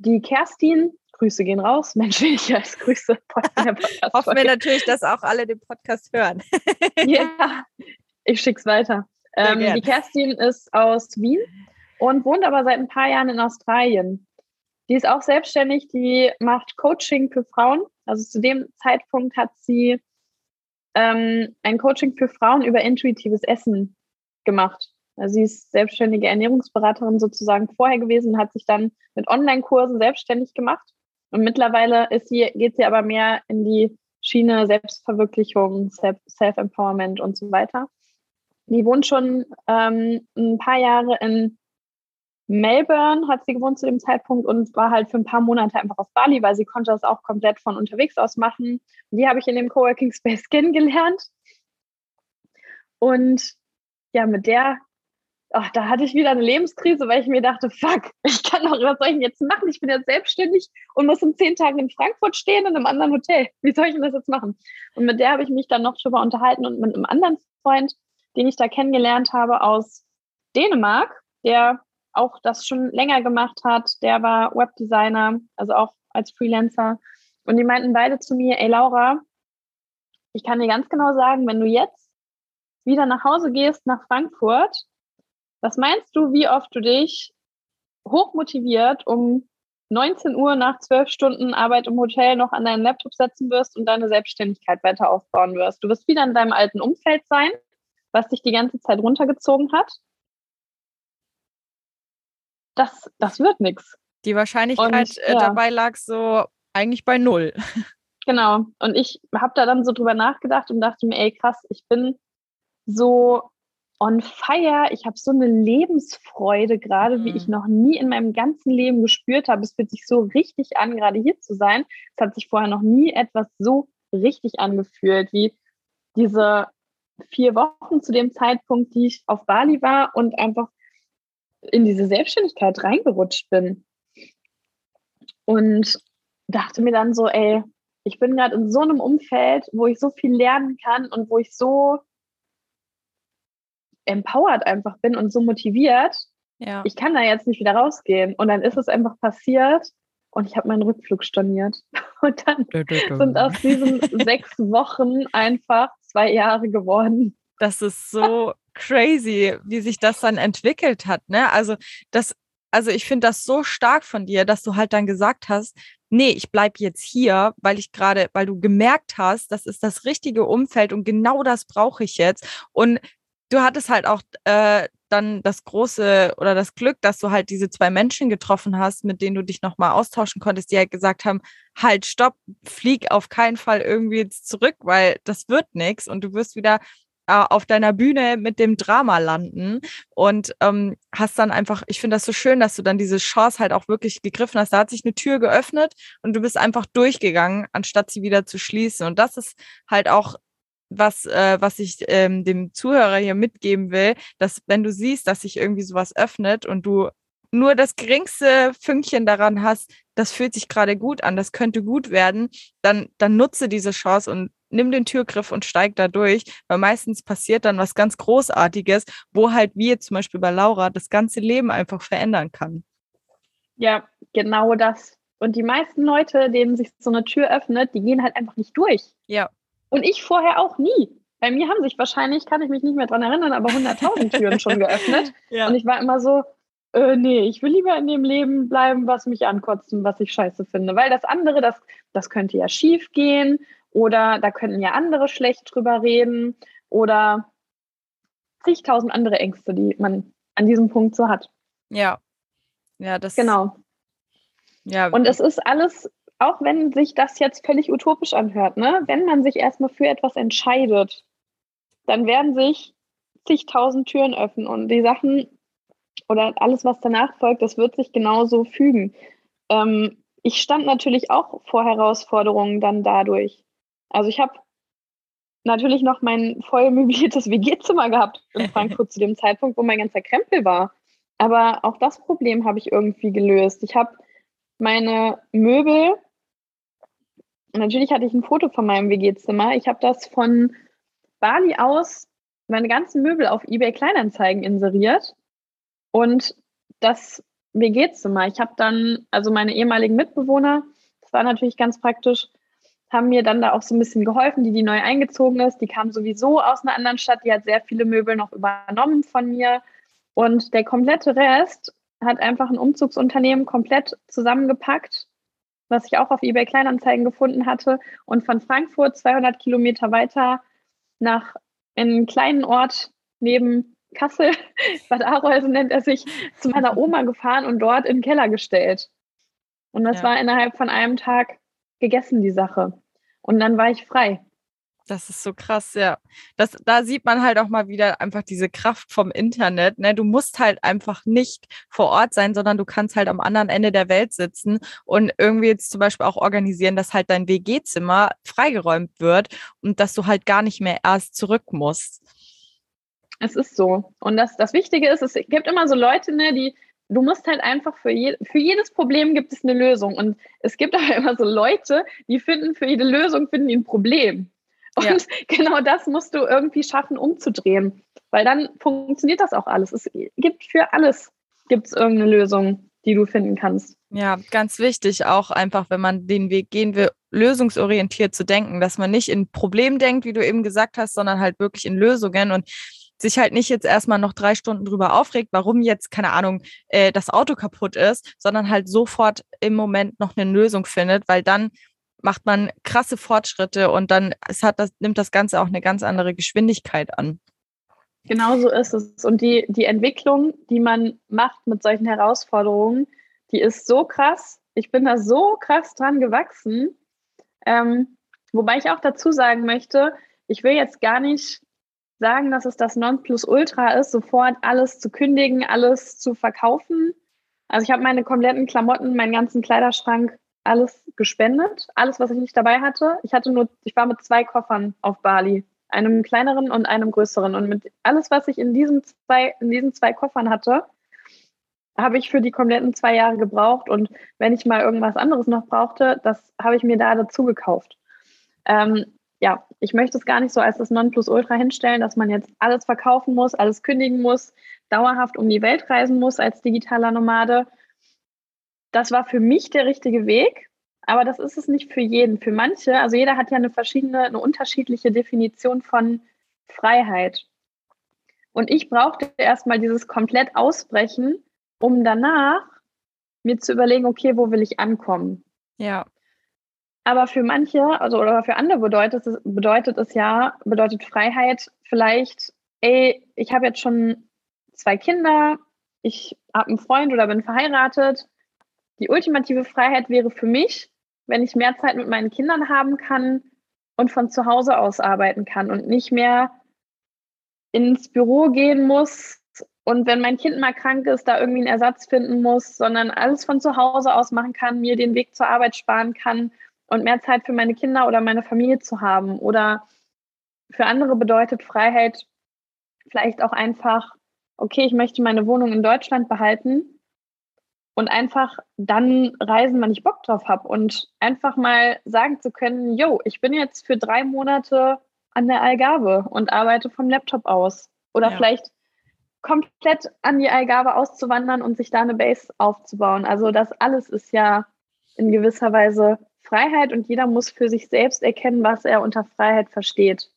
die Kerstin. Grüße gehen raus. Mensch, ich als Grüße. Hoffen wir natürlich, dass auch alle den Podcast hören. ja, ich schick's weiter. Ähm, die Kerstin ist aus Wien und wohnt aber seit ein paar Jahren in Australien. Die ist auch selbstständig, die macht Coaching für Frauen. Also zu dem Zeitpunkt hat sie ähm, ein Coaching für Frauen über intuitives Essen gemacht. Sie ist selbstständige Ernährungsberaterin sozusagen vorher gewesen, hat sich dann mit Online-Kursen selbstständig gemacht. Und mittlerweile ist sie, geht sie aber mehr in die Schiene Selbstverwirklichung, Self- Self-Empowerment und so weiter. Die wohnt schon ähm, ein paar Jahre in Melbourne, hat sie gewohnt zu dem Zeitpunkt und war halt für ein paar Monate einfach auf Bali, weil sie konnte das auch komplett von unterwegs aus machen. Die habe ich in dem Coworking Space kennengelernt. Und ja, mit der, ach, da hatte ich wieder eine Lebenskrise, weil ich mir dachte, fuck, ich kann doch, was soll ich denn jetzt machen? Ich bin jetzt selbstständig und muss in zehn Tagen in Frankfurt stehen in einem anderen Hotel. Wie soll ich denn das jetzt machen? Und mit der habe ich mich dann noch drüber unterhalten und mit einem anderen Freund, den ich da kennengelernt habe aus Dänemark, der auch das schon länger gemacht hat. Der war Webdesigner, also auch als Freelancer. Und die meinten beide zu mir, ey Laura, ich kann dir ganz genau sagen, wenn du jetzt wieder nach Hause gehst nach Frankfurt, was meinst du, wie oft du dich hochmotiviert um 19 Uhr nach 12 Stunden Arbeit im Hotel noch an deinen Laptop setzen wirst und deine Selbstständigkeit weiter aufbauen wirst? Du wirst wieder in deinem alten Umfeld sein, was dich die ganze Zeit runtergezogen hat. Das, das wird nichts. Die Wahrscheinlichkeit Und, äh, ja. dabei lag so eigentlich bei null. Genau. Und ich habe da dann so drüber nachgedacht und dachte mir, ey, krass, ich bin so on fire. Ich habe so eine Lebensfreude gerade, wie Mhm. ich noch nie in meinem ganzen Leben gespürt habe. Es fühlt sich so richtig an, gerade hier zu sein. Es hat sich vorher noch nie etwas so richtig angefühlt, wie diese vier Wochen zu dem Zeitpunkt, die ich auf Bali war und einfach in diese Selbstständigkeit reingerutscht bin. Und dachte mir dann so, ey, ich bin gerade in so einem Umfeld, wo ich so viel lernen kann und wo ich so empowered einfach bin und so motiviert. Ja. Ich kann da jetzt nicht wieder rausgehen. Und dann ist es einfach passiert und ich habe meinen Rückflug storniert. Und dann sind aus diesen sechs Wochen einfach zwei Jahre geworden. Das ist so crazy, wie sich das dann entwickelt hat. Ne? Also das, also ich finde das so stark von dir, dass du halt dann gesagt hast, nee, ich bleib jetzt hier, weil ich gerade, weil du gemerkt hast, das ist das richtige Umfeld und genau das brauche ich jetzt. Und du hattest halt auch äh, dann das große oder das Glück, dass du halt diese zwei Menschen getroffen hast, mit denen du dich nochmal austauschen konntest, die halt gesagt haben, halt, stopp, flieg auf keinen Fall irgendwie jetzt zurück, weil das wird nichts und du wirst wieder äh, auf deiner Bühne mit dem Drama landen und ähm, hast dann einfach, ich finde das so schön, dass du dann diese Chance halt auch wirklich gegriffen hast. Da hat sich eine Tür geöffnet und du bist einfach durchgegangen, anstatt sie wieder zu schließen. Und das ist halt auch was, äh, was ich ähm, dem Zuhörer hier mitgeben will, dass wenn du siehst, dass sich irgendwie sowas öffnet und du nur das geringste Fünkchen daran hast, das fühlt sich gerade gut an, das könnte gut werden, dann, dann nutze diese Chance und nimm den Türgriff und steig da durch, weil meistens passiert dann was ganz Großartiges, wo halt wie jetzt zum Beispiel bei Laura das ganze Leben einfach verändern kann. Ja, genau das. Und die meisten Leute, denen sich so eine Tür öffnet, die gehen halt einfach nicht durch. Ja. Und ich vorher auch nie. Bei mir haben sich wahrscheinlich, kann ich mich nicht mehr dran erinnern, aber 100.000 Türen schon geöffnet. Ja. Und ich war immer so, äh, nee, ich will lieber in dem Leben bleiben, was mich ankotzt und was ich scheiße finde. Weil das andere, das, das könnte ja schief gehen oder da könnten ja andere schlecht drüber reden oder zigtausend andere Ängste, die man an diesem Punkt so hat. Ja. Ja, das. Genau. Ja. Und es ist alles, auch wenn sich das jetzt völlig utopisch anhört, ne? wenn man sich erstmal für etwas entscheidet, dann werden sich zigtausend Türen öffnen und die Sachen oder alles, was danach folgt, das wird sich genauso fügen. Ähm, ich stand natürlich auch vor Herausforderungen dann dadurch. Also ich habe natürlich noch mein voll möbliertes WG-Zimmer gehabt in Frankfurt zu dem Zeitpunkt, wo mein ganzer Krempel war. Aber auch das Problem habe ich irgendwie gelöst. Ich habe meine Möbel, natürlich hatte ich ein Foto von meinem WG-Zimmer. Ich habe das von Bali aus, meine ganzen Möbel auf eBay Kleinanzeigen inseriert und das WG-Zimmer. Ich habe dann, also meine ehemaligen Mitbewohner, das war natürlich ganz praktisch, haben mir dann da auch so ein bisschen geholfen, die die neu eingezogen ist. Die kam sowieso aus einer anderen Stadt, die hat sehr viele Möbel noch übernommen von mir. Und der komplette Rest hat einfach ein Umzugsunternehmen komplett zusammengepackt, was ich auch auf eBay Kleinanzeigen gefunden hatte. Und von Frankfurt 200 Kilometer weiter nach in einen kleinen Ort neben Kassel, Bad Arolsen nennt er sich, zu meiner Oma gefahren und dort in den Keller gestellt. Und das ja. war innerhalb von einem Tag gegessen, die Sache. Und dann war ich frei. Das ist so krass, ja. Das, da sieht man halt auch mal wieder einfach diese Kraft vom Internet. Ne? Du musst halt einfach nicht vor Ort sein, sondern du kannst halt am anderen Ende der Welt sitzen und irgendwie jetzt zum Beispiel auch organisieren, dass halt dein WG-Zimmer freigeräumt wird und dass du halt gar nicht mehr erst zurück musst. Es ist so. Und das, das Wichtige ist, es gibt immer so Leute, ne, die, du musst halt einfach für, je, für jedes Problem gibt es eine Lösung. Und es gibt aber immer so Leute, die finden für jede Lösung finden ein Problem. Und ja. genau das musst du irgendwie schaffen, umzudrehen. Weil dann funktioniert das auch alles. Es gibt für alles gibt es irgendeine Lösung, die du finden kannst. Ja, ganz wichtig auch einfach, wenn man den Weg gehen will, lösungsorientiert zu denken, dass man nicht in Problem denkt, wie du eben gesagt hast, sondern halt wirklich in Lösungen und sich halt nicht jetzt erstmal noch drei Stunden drüber aufregt, warum jetzt, keine Ahnung, äh, das Auto kaputt ist, sondern halt sofort im Moment noch eine Lösung findet, weil dann macht man krasse Fortschritte und dann es hat das, nimmt das Ganze auch eine ganz andere Geschwindigkeit an. Genau so ist es. Und die, die Entwicklung, die man macht mit solchen Herausforderungen, die ist so krass. Ich bin da so krass dran gewachsen. Ähm, wobei ich auch dazu sagen möchte, ich will jetzt gar nicht sagen, dass es das Nonplusultra ist, sofort alles zu kündigen, alles zu verkaufen. Also ich habe meine kompletten Klamotten, meinen ganzen Kleiderschrank, alles gespendet, alles, was ich nicht dabei hatte. Ich hatte nur, ich war mit zwei Koffern auf Bali, einem kleineren und einem größeren. Und mit alles, was ich in diesen zwei, in diesen zwei Koffern hatte, habe ich für die kompletten zwei Jahre gebraucht. Und wenn ich mal irgendwas anderes noch brauchte, das habe ich mir da dazu gekauft. Ähm, ja, ich möchte es gar nicht so als das Nonplusultra hinstellen, dass man jetzt alles verkaufen muss, alles kündigen muss, dauerhaft um die Welt reisen muss als digitaler Nomade. Das war für mich der richtige Weg, aber das ist es nicht für jeden. Für manche, also jeder hat ja eine verschiedene, eine unterschiedliche Definition von Freiheit. Und ich brauchte erstmal dieses komplett Ausbrechen, um danach mir zu überlegen, okay, wo will ich ankommen? Ja. Aber für manche, also oder für andere bedeutet es, bedeutet es ja, bedeutet Freiheit vielleicht, ey, ich habe jetzt schon zwei Kinder, ich habe einen Freund oder bin verheiratet. Die ultimative Freiheit wäre für mich, wenn ich mehr Zeit mit meinen Kindern haben kann und von zu Hause aus arbeiten kann und nicht mehr ins Büro gehen muss und wenn mein Kind mal krank ist, da irgendwie einen Ersatz finden muss, sondern alles von zu Hause aus machen kann, mir den Weg zur Arbeit sparen kann und mehr Zeit für meine Kinder oder meine Familie zu haben. Oder für andere bedeutet Freiheit vielleicht auch einfach, okay, ich möchte meine Wohnung in Deutschland behalten und einfach dann reisen, wenn ich Bock drauf habe und einfach mal sagen zu können, yo, ich bin jetzt für drei Monate an der Algarve und arbeite vom Laptop aus. Oder ja. vielleicht komplett an die Algarve auszuwandern und sich da eine Base aufzubauen. Also das alles ist ja in gewisser Weise Freiheit und jeder muss für sich selbst erkennen, was er unter Freiheit versteht.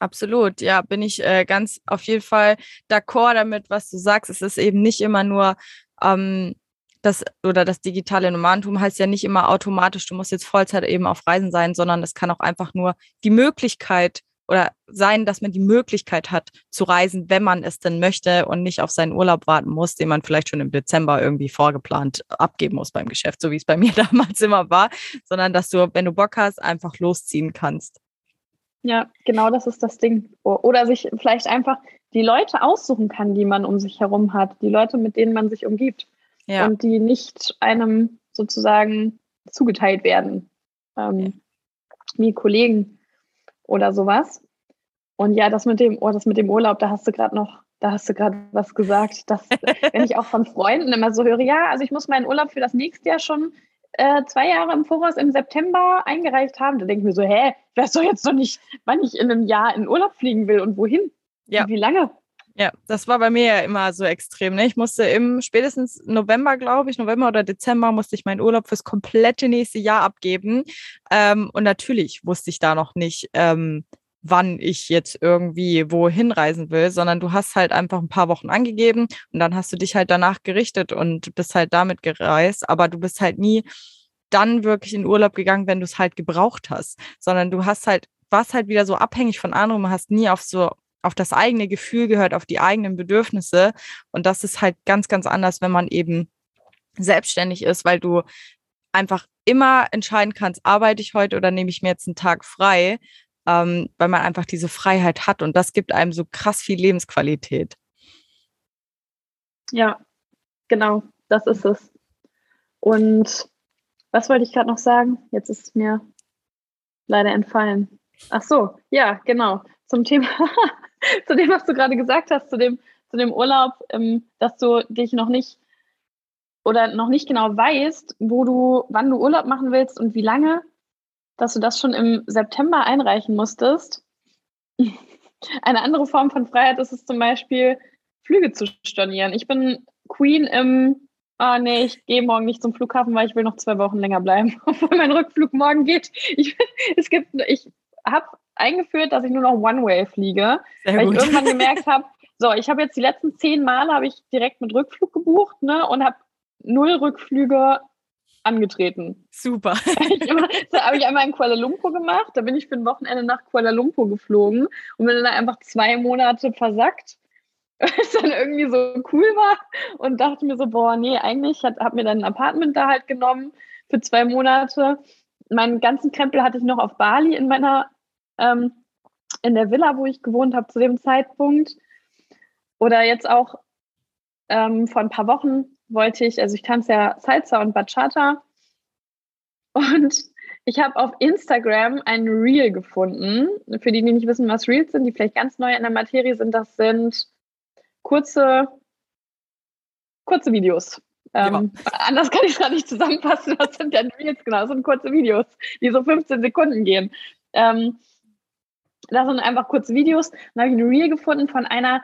Absolut, ja, bin ich äh, ganz auf jeden Fall d'accord damit, was du sagst. Es ist eben nicht immer nur ähm, das oder das digitale Nomadentum heißt ja nicht immer automatisch, du musst jetzt Vollzeit eben auf Reisen sein, sondern es kann auch einfach nur die Möglichkeit oder sein, dass man die Möglichkeit hat zu reisen, wenn man es denn möchte und nicht auf seinen Urlaub warten muss, den man vielleicht schon im Dezember irgendwie vorgeplant abgeben muss beim Geschäft, so wie es bei mir damals immer war, sondern dass du, wenn du Bock hast, einfach losziehen kannst. Ja, genau das ist das Ding. Oder sich vielleicht einfach die Leute aussuchen kann, die man um sich herum hat, die Leute, mit denen man sich umgibt ja. und die nicht einem sozusagen zugeteilt werden, ähm, wie Kollegen oder sowas. Und ja, das mit dem, oh, das mit dem Urlaub, da hast du gerade noch, da hast du gerade was gesagt, dass wenn ich auch von Freunden immer so höre, ja, also ich muss meinen Urlaub für das nächste Jahr schon äh, zwei Jahre im Voraus im September eingereicht haben. Da denke ich mir so, hä, ich weiß doch jetzt noch nicht, wann ich in einem Jahr in Urlaub fliegen will und wohin. Ja. Wie lange? Ja, das war bei mir ja immer so extrem. Ne? Ich musste im spätestens November, glaube ich, November oder Dezember, musste ich meinen Urlaub fürs komplette nächste Jahr abgeben. Ähm, und natürlich wusste ich da noch nicht, ähm, wann ich jetzt irgendwie wohin reisen will, sondern du hast halt einfach ein paar Wochen angegeben und dann hast du dich halt danach gerichtet und bist halt damit gereist, aber du bist halt nie dann wirklich in Urlaub gegangen, wenn du es halt gebraucht hast, sondern du hast halt warst halt wieder so abhängig von anderen, hast nie auf so auf das eigene Gefühl gehört, auf die eigenen Bedürfnisse und das ist halt ganz ganz anders, wenn man eben selbstständig ist, weil du einfach immer entscheiden kannst, arbeite ich heute oder nehme ich mir jetzt einen Tag frei ähm, weil man einfach diese Freiheit hat und das gibt einem so krass viel Lebensqualität. Ja, genau, das ist es. Und was wollte ich gerade noch sagen? Jetzt ist es mir leider entfallen. Ach so, ja, genau. Zum Thema, zu dem, was du gerade gesagt hast, zu dem, zu dem Urlaub, ähm, dass du dich noch nicht oder noch nicht genau weißt, wo du, wann du Urlaub machen willst und wie lange dass du das schon im September einreichen musstest. Eine andere Form von Freiheit ist es zum Beispiel, Flüge zu stornieren. Ich bin Queen im, ah oh nee, ich gehe morgen nicht zum Flughafen, weil ich will noch zwei Wochen länger bleiben, obwohl mein Rückflug morgen geht. Ich, es gibt, ich habe eingeführt, dass ich nur noch One-Way fliege, Sehr weil gut. ich irgendwann gemerkt habe, so, ich habe jetzt die letzten zehn Male habe ich direkt mit Rückflug gebucht ne, und habe null Rückflüge angetreten. Super. da habe ich einmal in Kuala Lumpur gemacht. Da bin ich für ein Wochenende nach Kuala Lumpur geflogen und bin dann einfach zwei Monate versackt, weil es dann irgendwie so cool war und dachte mir so, boah, nee, eigentlich habe mir dann ein Apartment da halt genommen für zwei Monate. Meinen ganzen Krempel hatte ich noch auf Bali in meiner, ähm, in der Villa, wo ich gewohnt habe zu dem Zeitpunkt. Oder jetzt auch ähm, vor ein paar Wochen wollte ich, also ich tanze ja Salsa und Bachata und ich habe auf Instagram ein Reel gefunden. Für die, die nicht wissen, was Reels sind, die vielleicht ganz neu in der Materie sind, das sind kurze, kurze Videos. Ähm, ja. Anders kann ich es gar nicht zusammenfassen. Was sind denn Reels? Genau, das sind kurze Videos, die so 15 Sekunden gehen. Ähm, das sind einfach kurze Videos. Dann habe ich ein Reel gefunden von einer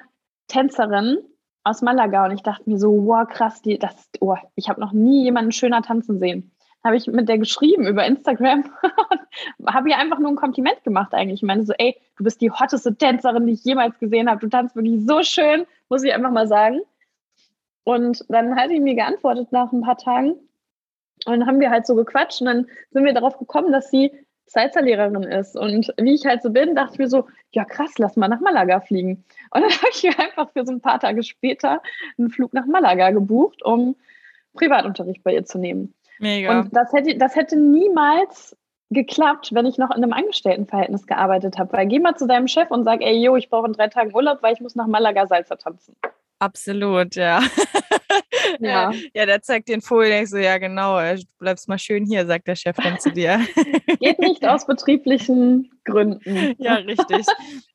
Tänzerin, aus Malaga und ich dachte mir so, wow, krass, die, das, oh, ich habe noch nie jemanden schöner tanzen sehen. Habe ich mit der geschrieben über Instagram, habe ihr einfach nur ein Kompliment gemacht eigentlich. Ich meine so, ey, du bist die hotteste Tänzerin, die ich jemals gesehen habe. Du tanzt wirklich so schön, muss ich einfach mal sagen. Und dann hat sie mir geantwortet nach ein paar Tagen und dann haben wir halt so gequatscht und dann sind wir darauf gekommen, dass sie Salsa-Lehrerin ist. Und wie ich halt so bin, dachte ich mir so, ja krass, lass mal nach Malaga fliegen. Und dann habe ich mir einfach für so ein paar Tage später einen Flug nach Malaga gebucht, um Privatunterricht bei ihr zu nehmen. Mega. Und das hätte, das hätte niemals geklappt, wenn ich noch in einem Angestelltenverhältnis gearbeitet habe. Weil geh mal zu deinem Chef und sag, ey, yo, ich brauche in drei Tagen Urlaub, weil ich muss nach Malaga Salsa tanzen. Absolut, ja. ja. ja, der zeigt den Vogel, ich so, ja genau, äh, du bleibst mal schön hier, sagt der Chef dann zu dir. Geht nicht aus betrieblichen Gründen. Ja, richtig.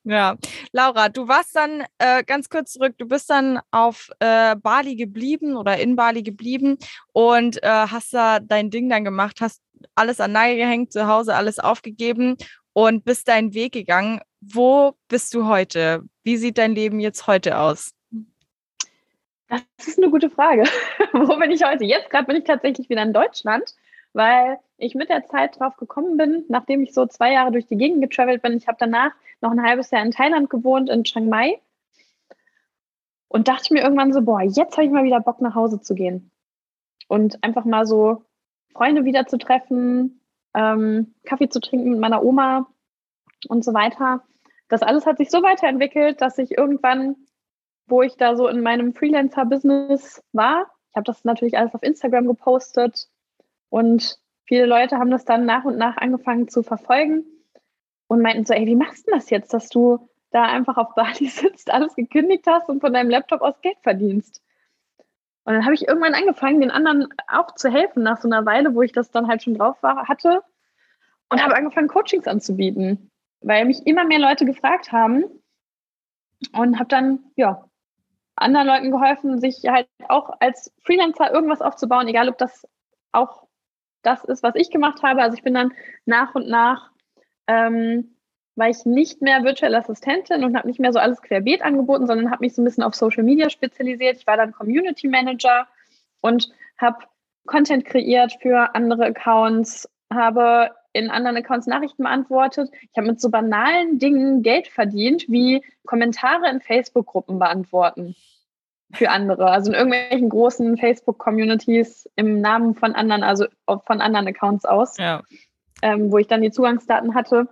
Ja. Laura, du warst dann äh, ganz kurz zurück, du bist dann auf äh, Bali geblieben oder in Bali geblieben und äh, hast da dein Ding dann gemacht, hast alles an Nagel gehängt, zu Hause alles aufgegeben und bist deinen Weg gegangen. Wo bist du heute? Wie sieht dein Leben jetzt heute aus? Das ist eine gute Frage. Wo bin ich heute? Jetzt gerade bin ich tatsächlich wieder in Deutschland weil ich mit der Zeit drauf gekommen bin, nachdem ich so zwei Jahre durch die Gegend getravelt bin. Ich habe danach noch ein halbes Jahr in Thailand gewohnt, in Chiang Mai. Und dachte mir irgendwann so, boah, jetzt habe ich mal wieder Bock nach Hause zu gehen. Und einfach mal so Freunde wieder zu treffen, ähm, Kaffee zu trinken mit meiner Oma und so weiter. Das alles hat sich so weiterentwickelt, dass ich irgendwann, wo ich da so in meinem Freelancer-Business war, ich habe das natürlich alles auf Instagram gepostet und viele Leute haben das dann nach und nach angefangen zu verfolgen und meinten so, ey, wie machst du das jetzt, dass du da einfach auf Bali sitzt, alles gekündigt hast und von deinem Laptop aus Geld verdienst? Und dann habe ich irgendwann angefangen, den anderen auch zu helfen nach so einer Weile, wo ich das dann halt schon drauf war, hatte und habe angefangen, Coachings anzubieten, weil mich immer mehr Leute gefragt haben und habe dann, ja, anderen Leuten geholfen, sich halt auch als Freelancer irgendwas aufzubauen, egal ob das auch das ist, was ich gemacht habe. Also ich bin dann nach und nach, ähm, war ich nicht mehr virtuelle Assistentin und habe nicht mehr so alles querbeet angeboten, sondern habe mich so ein bisschen auf Social Media spezialisiert. Ich war dann Community Manager und habe Content kreiert für andere Accounts, habe in anderen Accounts Nachrichten beantwortet. Ich habe mit so banalen Dingen Geld verdient, wie Kommentare in Facebook-Gruppen beantworten für andere. Also in irgendwelchen großen Facebook-Communities im Namen von anderen, also von anderen Accounts aus, ja. ähm, wo ich dann die Zugangsdaten hatte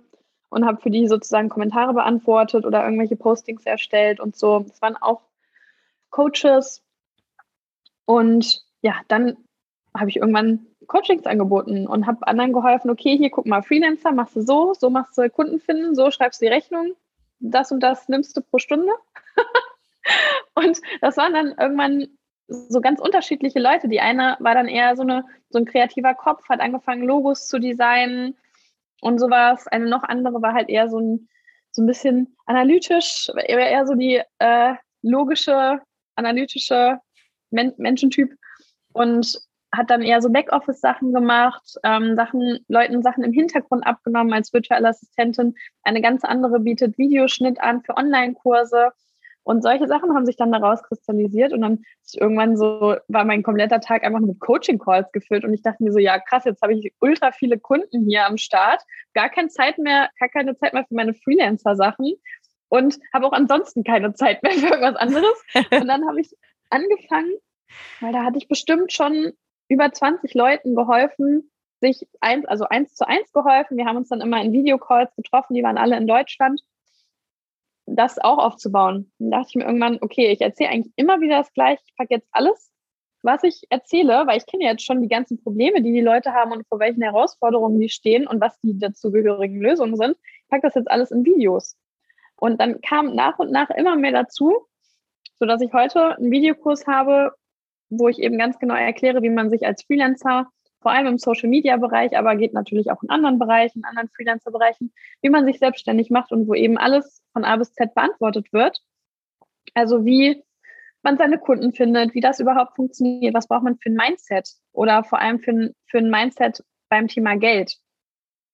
und habe für die sozusagen Kommentare beantwortet oder irgendwelche Postings erstellt und so. Das waren auch Coaches. Und ja, dann habe ich irgendwann Coachings angeboten und habe anderen geholfen, okay, hier guck mal, Freelancer, machst du so, so machst du Kunden finden, so schreibst du die Rechnung, das und das nimmst du pro Stunde. und das waren dann irgendwann so ganz unterschiedliche Leute. Die eine war dann eher so, eine, so ein kreativer Kopf, hat angefangen, Logos zu designen und sowas. Eine noch andere war halt eher so ein, so ein bisschen analytisch, eher so die äh, logische, analytische Men Menschentyp. Und hat dann eher so Backoffice-Sachen gemacht, ähm, Sachen, Leuten Sachen im Hintergrund abgenommen als virtuelle Assistentin. Eine ganz andere bietet Videoschnitt an für Online-Kurse. Und solche Sachen haben sich dann daraus kristallisiert und dann irgendwann so war mein kompletter Tag einfach mit Coaching-Calls gefüllt und ich dachte mir so, ja krass, jetzt habe ich ultra viele Kunden hier am Start, gar keine Zeit mehr, gar keine Zeit mehr für meine Freelancer-Sachen und habe auch ansonsten keine Zeit mehr für irgendwas anderes. Und dann habe ich angefangen, weil da hatte ich bestimmt schon über 20 Leuten geholfen, sich eins, also eins zu eins geholfen. Wir haben uns dann immer in Videocalls getroffen, die waren alle in Deutschland, das auch aufzubauen. Dann dachte ich mir irgendwann, okay, ich erzähle eigentlich immer wieder das Gleiche. Ich packe jetzt alles, was ich erzähle, weil ich kenne jetzt schon die ganzen Probleme, die die Leute haben und vor welchen Herausforderungen die stehen und was die dazugehörigen Lösungen sind. Ich packe das jetzt alles in Videos. Und dann kam nach und nach immer mehr dazu, sodass ich heute einen Videokurs habe, wo ich eben ganz genau erkläre, wie man sich als Freelancer, vor allem im Social-Media-Bereich, aber geht natürlich auch in anderen Bereichen, in anderen Freelancer-Bereichen, wie man sich selbstständig macht und wo eben alles von A bis Z beantwortet wird. Also wie man seine Kunden findet, wie das überhaupt funktioniert, was braucht man für ein Mindset oder vor allem für für ein Mindset beim Thema Geld,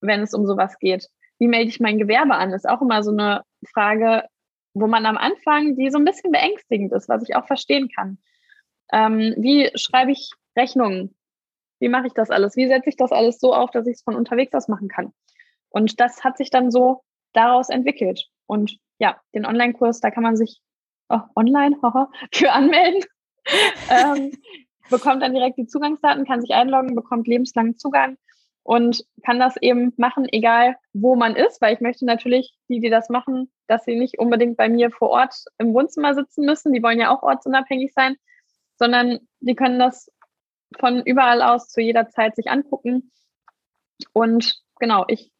wenn es um sowas geht. Wie melde ich mein Gewerbe an? Ist auch immer so eine Frage, wo man am Anfang, die so ein bisschen beängstigend ist, was ich auch verstehen kann. Ähm, wie schreibe ich Rechnungen? Wie mache ich das alles? Wie setze ich das alles so auf, dass ich es von unterwegs aus machen kann? Und das hat sich dann so daraus entwickelt. Und ja, den Online-Kurs, da kann man sich oh, online haha, für anmelden. ähm, bekommt dann direkt die Zugangsdaten, kann sich einloggen, bekommt lebenslangen Zugang und kann das eben machen, egal wo man ist, weil ich möchte natürlich die, die das machen, dass sie nicht unbedingt bei mir vor Ort im Wohnzimmer sitzen müssen. Die wollen ja auch ortsunabhängig sein, sondern die können das von überall aus zu jeder Zeit sich angucken. Und genau, ich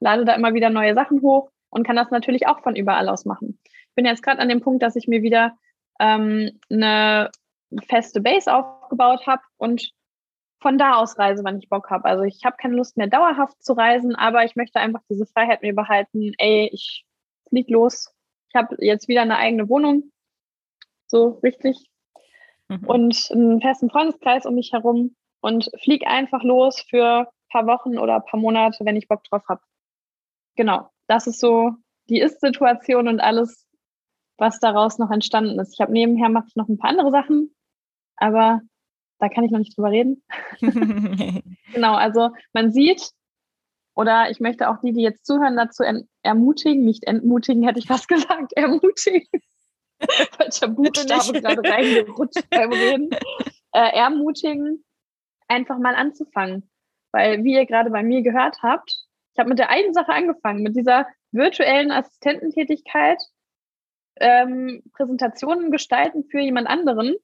lade da immer wieder neue Sachen hoch und kann das natürlich auch von überall aus machen. Ich bin jetzt gerade an dem Punkt, dass ich mir wieder ähm, eine feste Base aufgebaut habe und von da aus reise, wann ich Bock habe. Also ich habe keine Lust mehr dauerhaft zu reisen, aber ich möchte einfach diese Freiheit mir behalten. Ey, ich flieg los. Ich habe jetzt wieder eine eigene Wohnung. So richtig mhm. und einen festen Freundeskreis um mich herum und flieg einfach los für ein paar Wochen oder ein paar Monate, wenn ich Bock drauf habe. Genau, das ist so die Ist-Situation und alles, was daraus noch entstanden ist. Ich habe nebenher mache ich noch ein paar andere Sachen, aber da kann ich noch nicht drüber reden. genau, also man sieht, oder ich möchte auch die, die jetzt zuhören, dazu ermutigen, nicht entmutigen, hätte ich fast gesagt, ermutigen. Falscher Buchstabe gerade reingerutscht beim Reden. Äh, ermutigen, einfach mal anzufangen. Weil, wie ihr gerade bei mir gehört habt, ich habe mit der einen Sache angefangen, mit dieser virtuellen Assistententätigkeit, ähm, Präsentationen gestalten für jemand anderen,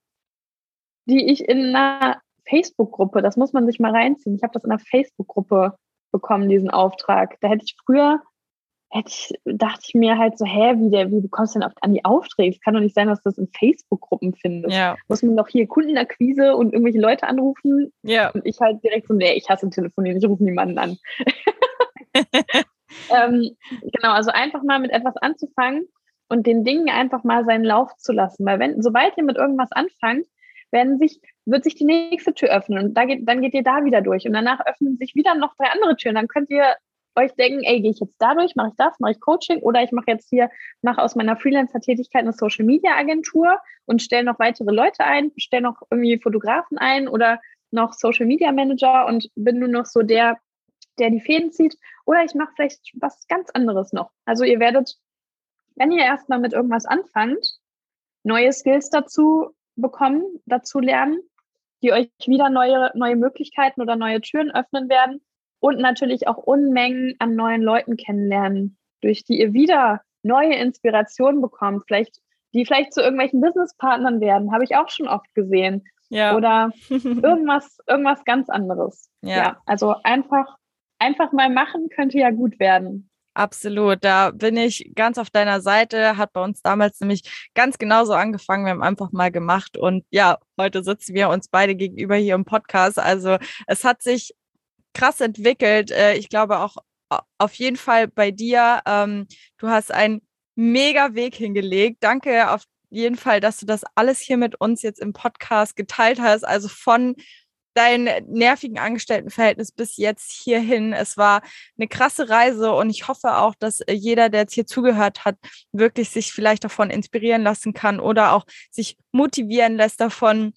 die ich in einer Facebook-Gruppe, das muss man sich mal reinziehen. Ich habe das in einer Facebook-Gruppe bekommen, diesen Auftrag. Da hätte ich früher, hätte ich, dachte ich mir halt so, hä, wie, der, wie bekommst du denn an die Aufträge? Es kann doch nicht sein, dass du das in Facebook-Gruppen findest. Ja. Muss man doch hier Kundenakquise und irgendwelche Leute anrufen? Ja. Und ich halt direkt so, nee, ich hasse Telefonieren, ich rufe niemanden an. ähm, genau, also einfach mal mit etwas anzufangen und den Dingen einfach mal seinen Lauf zu lassen. Weil wenn, sobald ihr mit irgendwas anfangt, werden sich, wird sich die nächste Tür öffnen und da geht, dann geht ihr da wieder durch und danach öffnen sich wieder noch drei andere Türen. Dann könnt ihr euch denken, ey, gehe ich jetzt dadurch, mache ich das, mache ich Coaching oder ich mache jetzt hier, mache aus meiner Freelancer-Tätigkeit eine Social-Media-Agentur und stelle noch weitere Leute ein, stelle noch irgendwie Fotografen ein oder noch Social-Media-Manager und bin nur noch so der, der die Fäden zieht. Oder ich mache vielleicht was ganz anderes noch. Also ihr werdet, wenn ihr erstmal mit irgendwas anfangt, neue Skills dazu bekommen, dazu lernen, die euch wieder neue, neue Möglichkeiten oder neue Türen öffnen werden und natürlich auch Unmengen an neuen Leuten kennenlernen, durch die ihr wieder neue Inspirationen bekommt, vielleicht, die vielleicht zu irgendwelchen Businesspartnern werden, habe ich auch schon oft gesehen. Ja. Oder irgendwas, irgendwas ganz anderes. Ja. ja. Also einfach, einfach mal machen könnte ja gut werden. Absolut, da bin ich ganz auf deiner Seite. Hat bei uns damals nämlich ganz genauso angefangen. Wir haben einfach mal gemacht und ja, heute sitzen wir uns beide gegenüber hier im Podcast. Also es hat sich krass entwickelt. Äh, ich glaube auch auf jeden Fall bei dir. Ähm, du hast einen mega Weg hingelegt. Danke auf jeden Fall, dass du das alles hier mit uns jetzt im Podcast geteilt hast. Also von dein nervigen Angestelltenverhältnis bis jetzt hierhin. Es war eine krasse Reise und ich hoffe auch, dass äh, jeder, der jetzt hier zugehört hat, wirklich sich vielleicht davon inspirieren lassen kann oder auch sich motivieren lässt davon,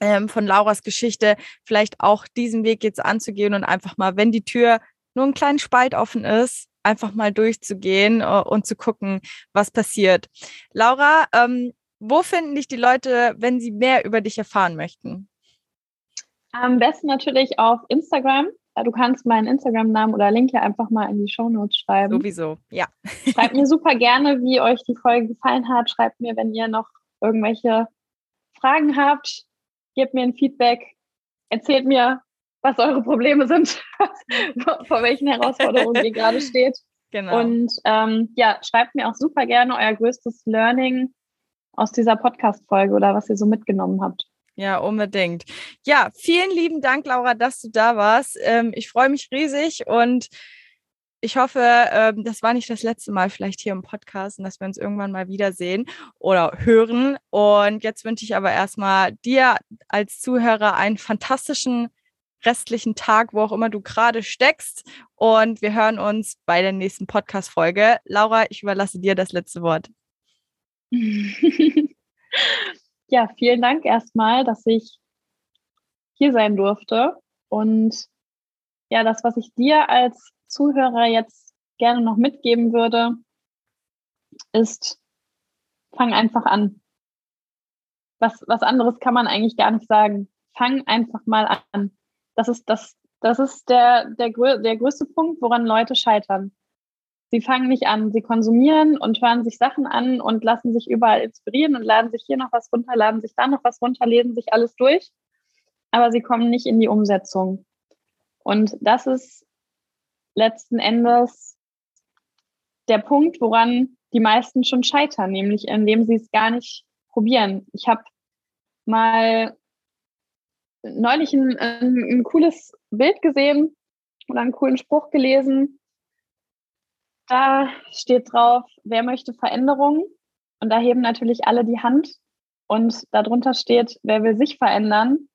ähm, von Lauras Geschichte, vielleicht auch diesen Weg jetzt anzugehen und einfach mal, wenn die Tür nur einen kleinen Spalt offen ist, einfach mal durchzugehen uh, und zu gucken, was passiert. Laura, ähm, wo finden dich die Leute, wenn sie mehr über dich erfahren möchten? Am besten natürlich auf Instagram. Du kannst meinen Instagram-Namen oder Link ja einfach mal in die Show Notes schreiben. Sowieso, ja. Schreibt mir super gerne, wie euch die Folge gefallen hat. Schreibt mir, wenn ihr noch irgendwelche Fragen habt. Gebt mir ein Feedback. Erzählt mir, was eure Probleme sind, vor welchen Herausforderungen ihr gerade steht. Genau. Und ähm, ja, schreibt mir auch super gerne euer größtes Learning aus dieser Podcast-Folge oder was ihr so mitgenommen habt. Ja, unbedingt. Ja, vielen lieben Dank, Laura, dass du da warst. Ähm, ich freue mich riesig und ich hoffe, ähm, das war nicht das letzte Mal vielleicht hier im Podcast und dass wir uns irgendwann mal wiedersehen oder hören. Und jetzt wünsche ich aber erstmal dir als Zuhörer einen fantastischen restlichen Tag, wo auch immer du gerade steckst. Und wir hören uns bei der nächsten Podcast-Folge. Laura, ich überlasse dir das letzte Wort. ja, vielen Dank erstmal, dass ich hier sein durfte. Und ja, das, was ich dir als Zuhörer jetzt gerne noch mitgeben würde, ist, fang einfach an. Was, was anderes kann man eigentlich gar nicht sagen. Fang einfach mal an. Das ist, das, das ist der, der, der größte Punkt, woran Leute scheitern. Sie fangen nicht an, sie konsumieren und hören sich Sachen an und lassen sich überall inspirieren und laden sich hier noch was runter, laden sich da noch was runter, lesen sich alles durch, aber sie kommen nicht in die Umsetzung. Und das ist letzten Endes der Punkt, woran die meisten schon scheitern, nämlich indem sie es gar nicht probieren. Ich habe mal neulich ein, ein, ein cooles Bild gesehen oder einen coolen Spruch gelesen da steht drauf, wer möchte Veränderung? Und da heben natürlich alle die Hand. Und darunter steht, wer will sich verändern?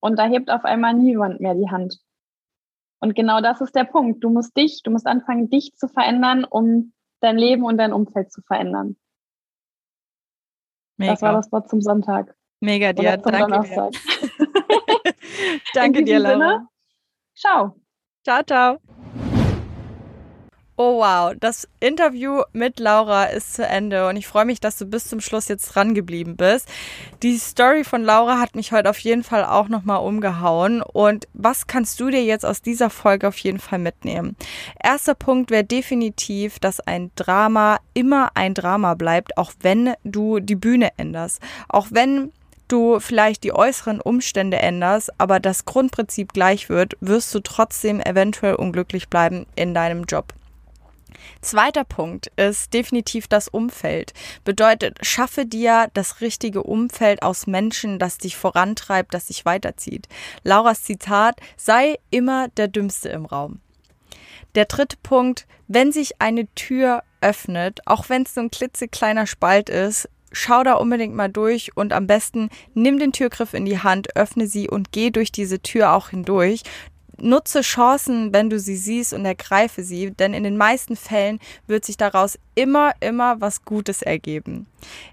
Und da hebt auf einmal niemand mehr die Hand. Und genau das ist der Punkt. Du musst dich, du musst anfangen, dich zu verändern, um dein Leben und dein Umfeld zu verändern. Mega. Das war das Wort zum Sonntag. Mega dir. Danke dir. Danke dir, Laura. Sinne, ciao. Ciao, ciao. Oh wow, das Interview mit Laura ist zu Ende und ich freue mich, dass du bis zum Schluss jetzt dran geblieben bist. Die Story von Laura hat mich heute auf jeden Fall auch nochmal umgehauen und was kannst du dir jetzt aus dieser Folge auf jeden Fall mitnehmen? Erster Punkt wäre definitiv, dass ein Drama immer ein Drama bleibt, auch wenn du die Bühne änderst. Auch wenn du vielleicht die äußeren Umstände änderst, aber das Grundprinzip gleich wird, wirst du trotzdem eventuell unglücklich bleiben in deinem Job. Zweiter Punkt ist definitiv das Umfeld. Bedeutet, schaffe dir das richtige Umfeld aus Menschen, das dich vorantreibt, das dich weiterzieht. Lauras Zitat, sei immer der Dümmste im Raum. Der dritte Punkt, wenn sich eine Tür öffnet, auch wenn es so ein klitzekleiner Spalt ist, schau da unbedingt mal durch und am besten nimm den Türgriff in die Hand, öffne sie und geh durch diese Tür auch hindurch nutze Chancen, wenn du sie siehst und ergreife sie, denn in den meisten Fällen wird sich daraus immer, immer was Gutes ergeben.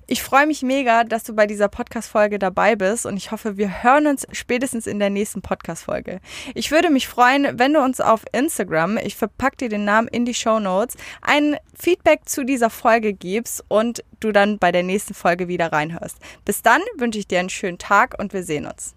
Ich freue mich mega, dass du bei dieser Podcast-Folge dabei bist und ich hoffe, wir hören uns spätestens in der nächsten Podcast-Folge. Ich würde mich freuen, wenn du uns auf Instagram, ich verpacke dir den Namen in die Show Notes, ein Feedback zu dieser Folge gibst und du dann bei der nächsten Folge wieder reinhörst. Bis dann wünsche ich dir einen schönen Tag und wir sehen uns.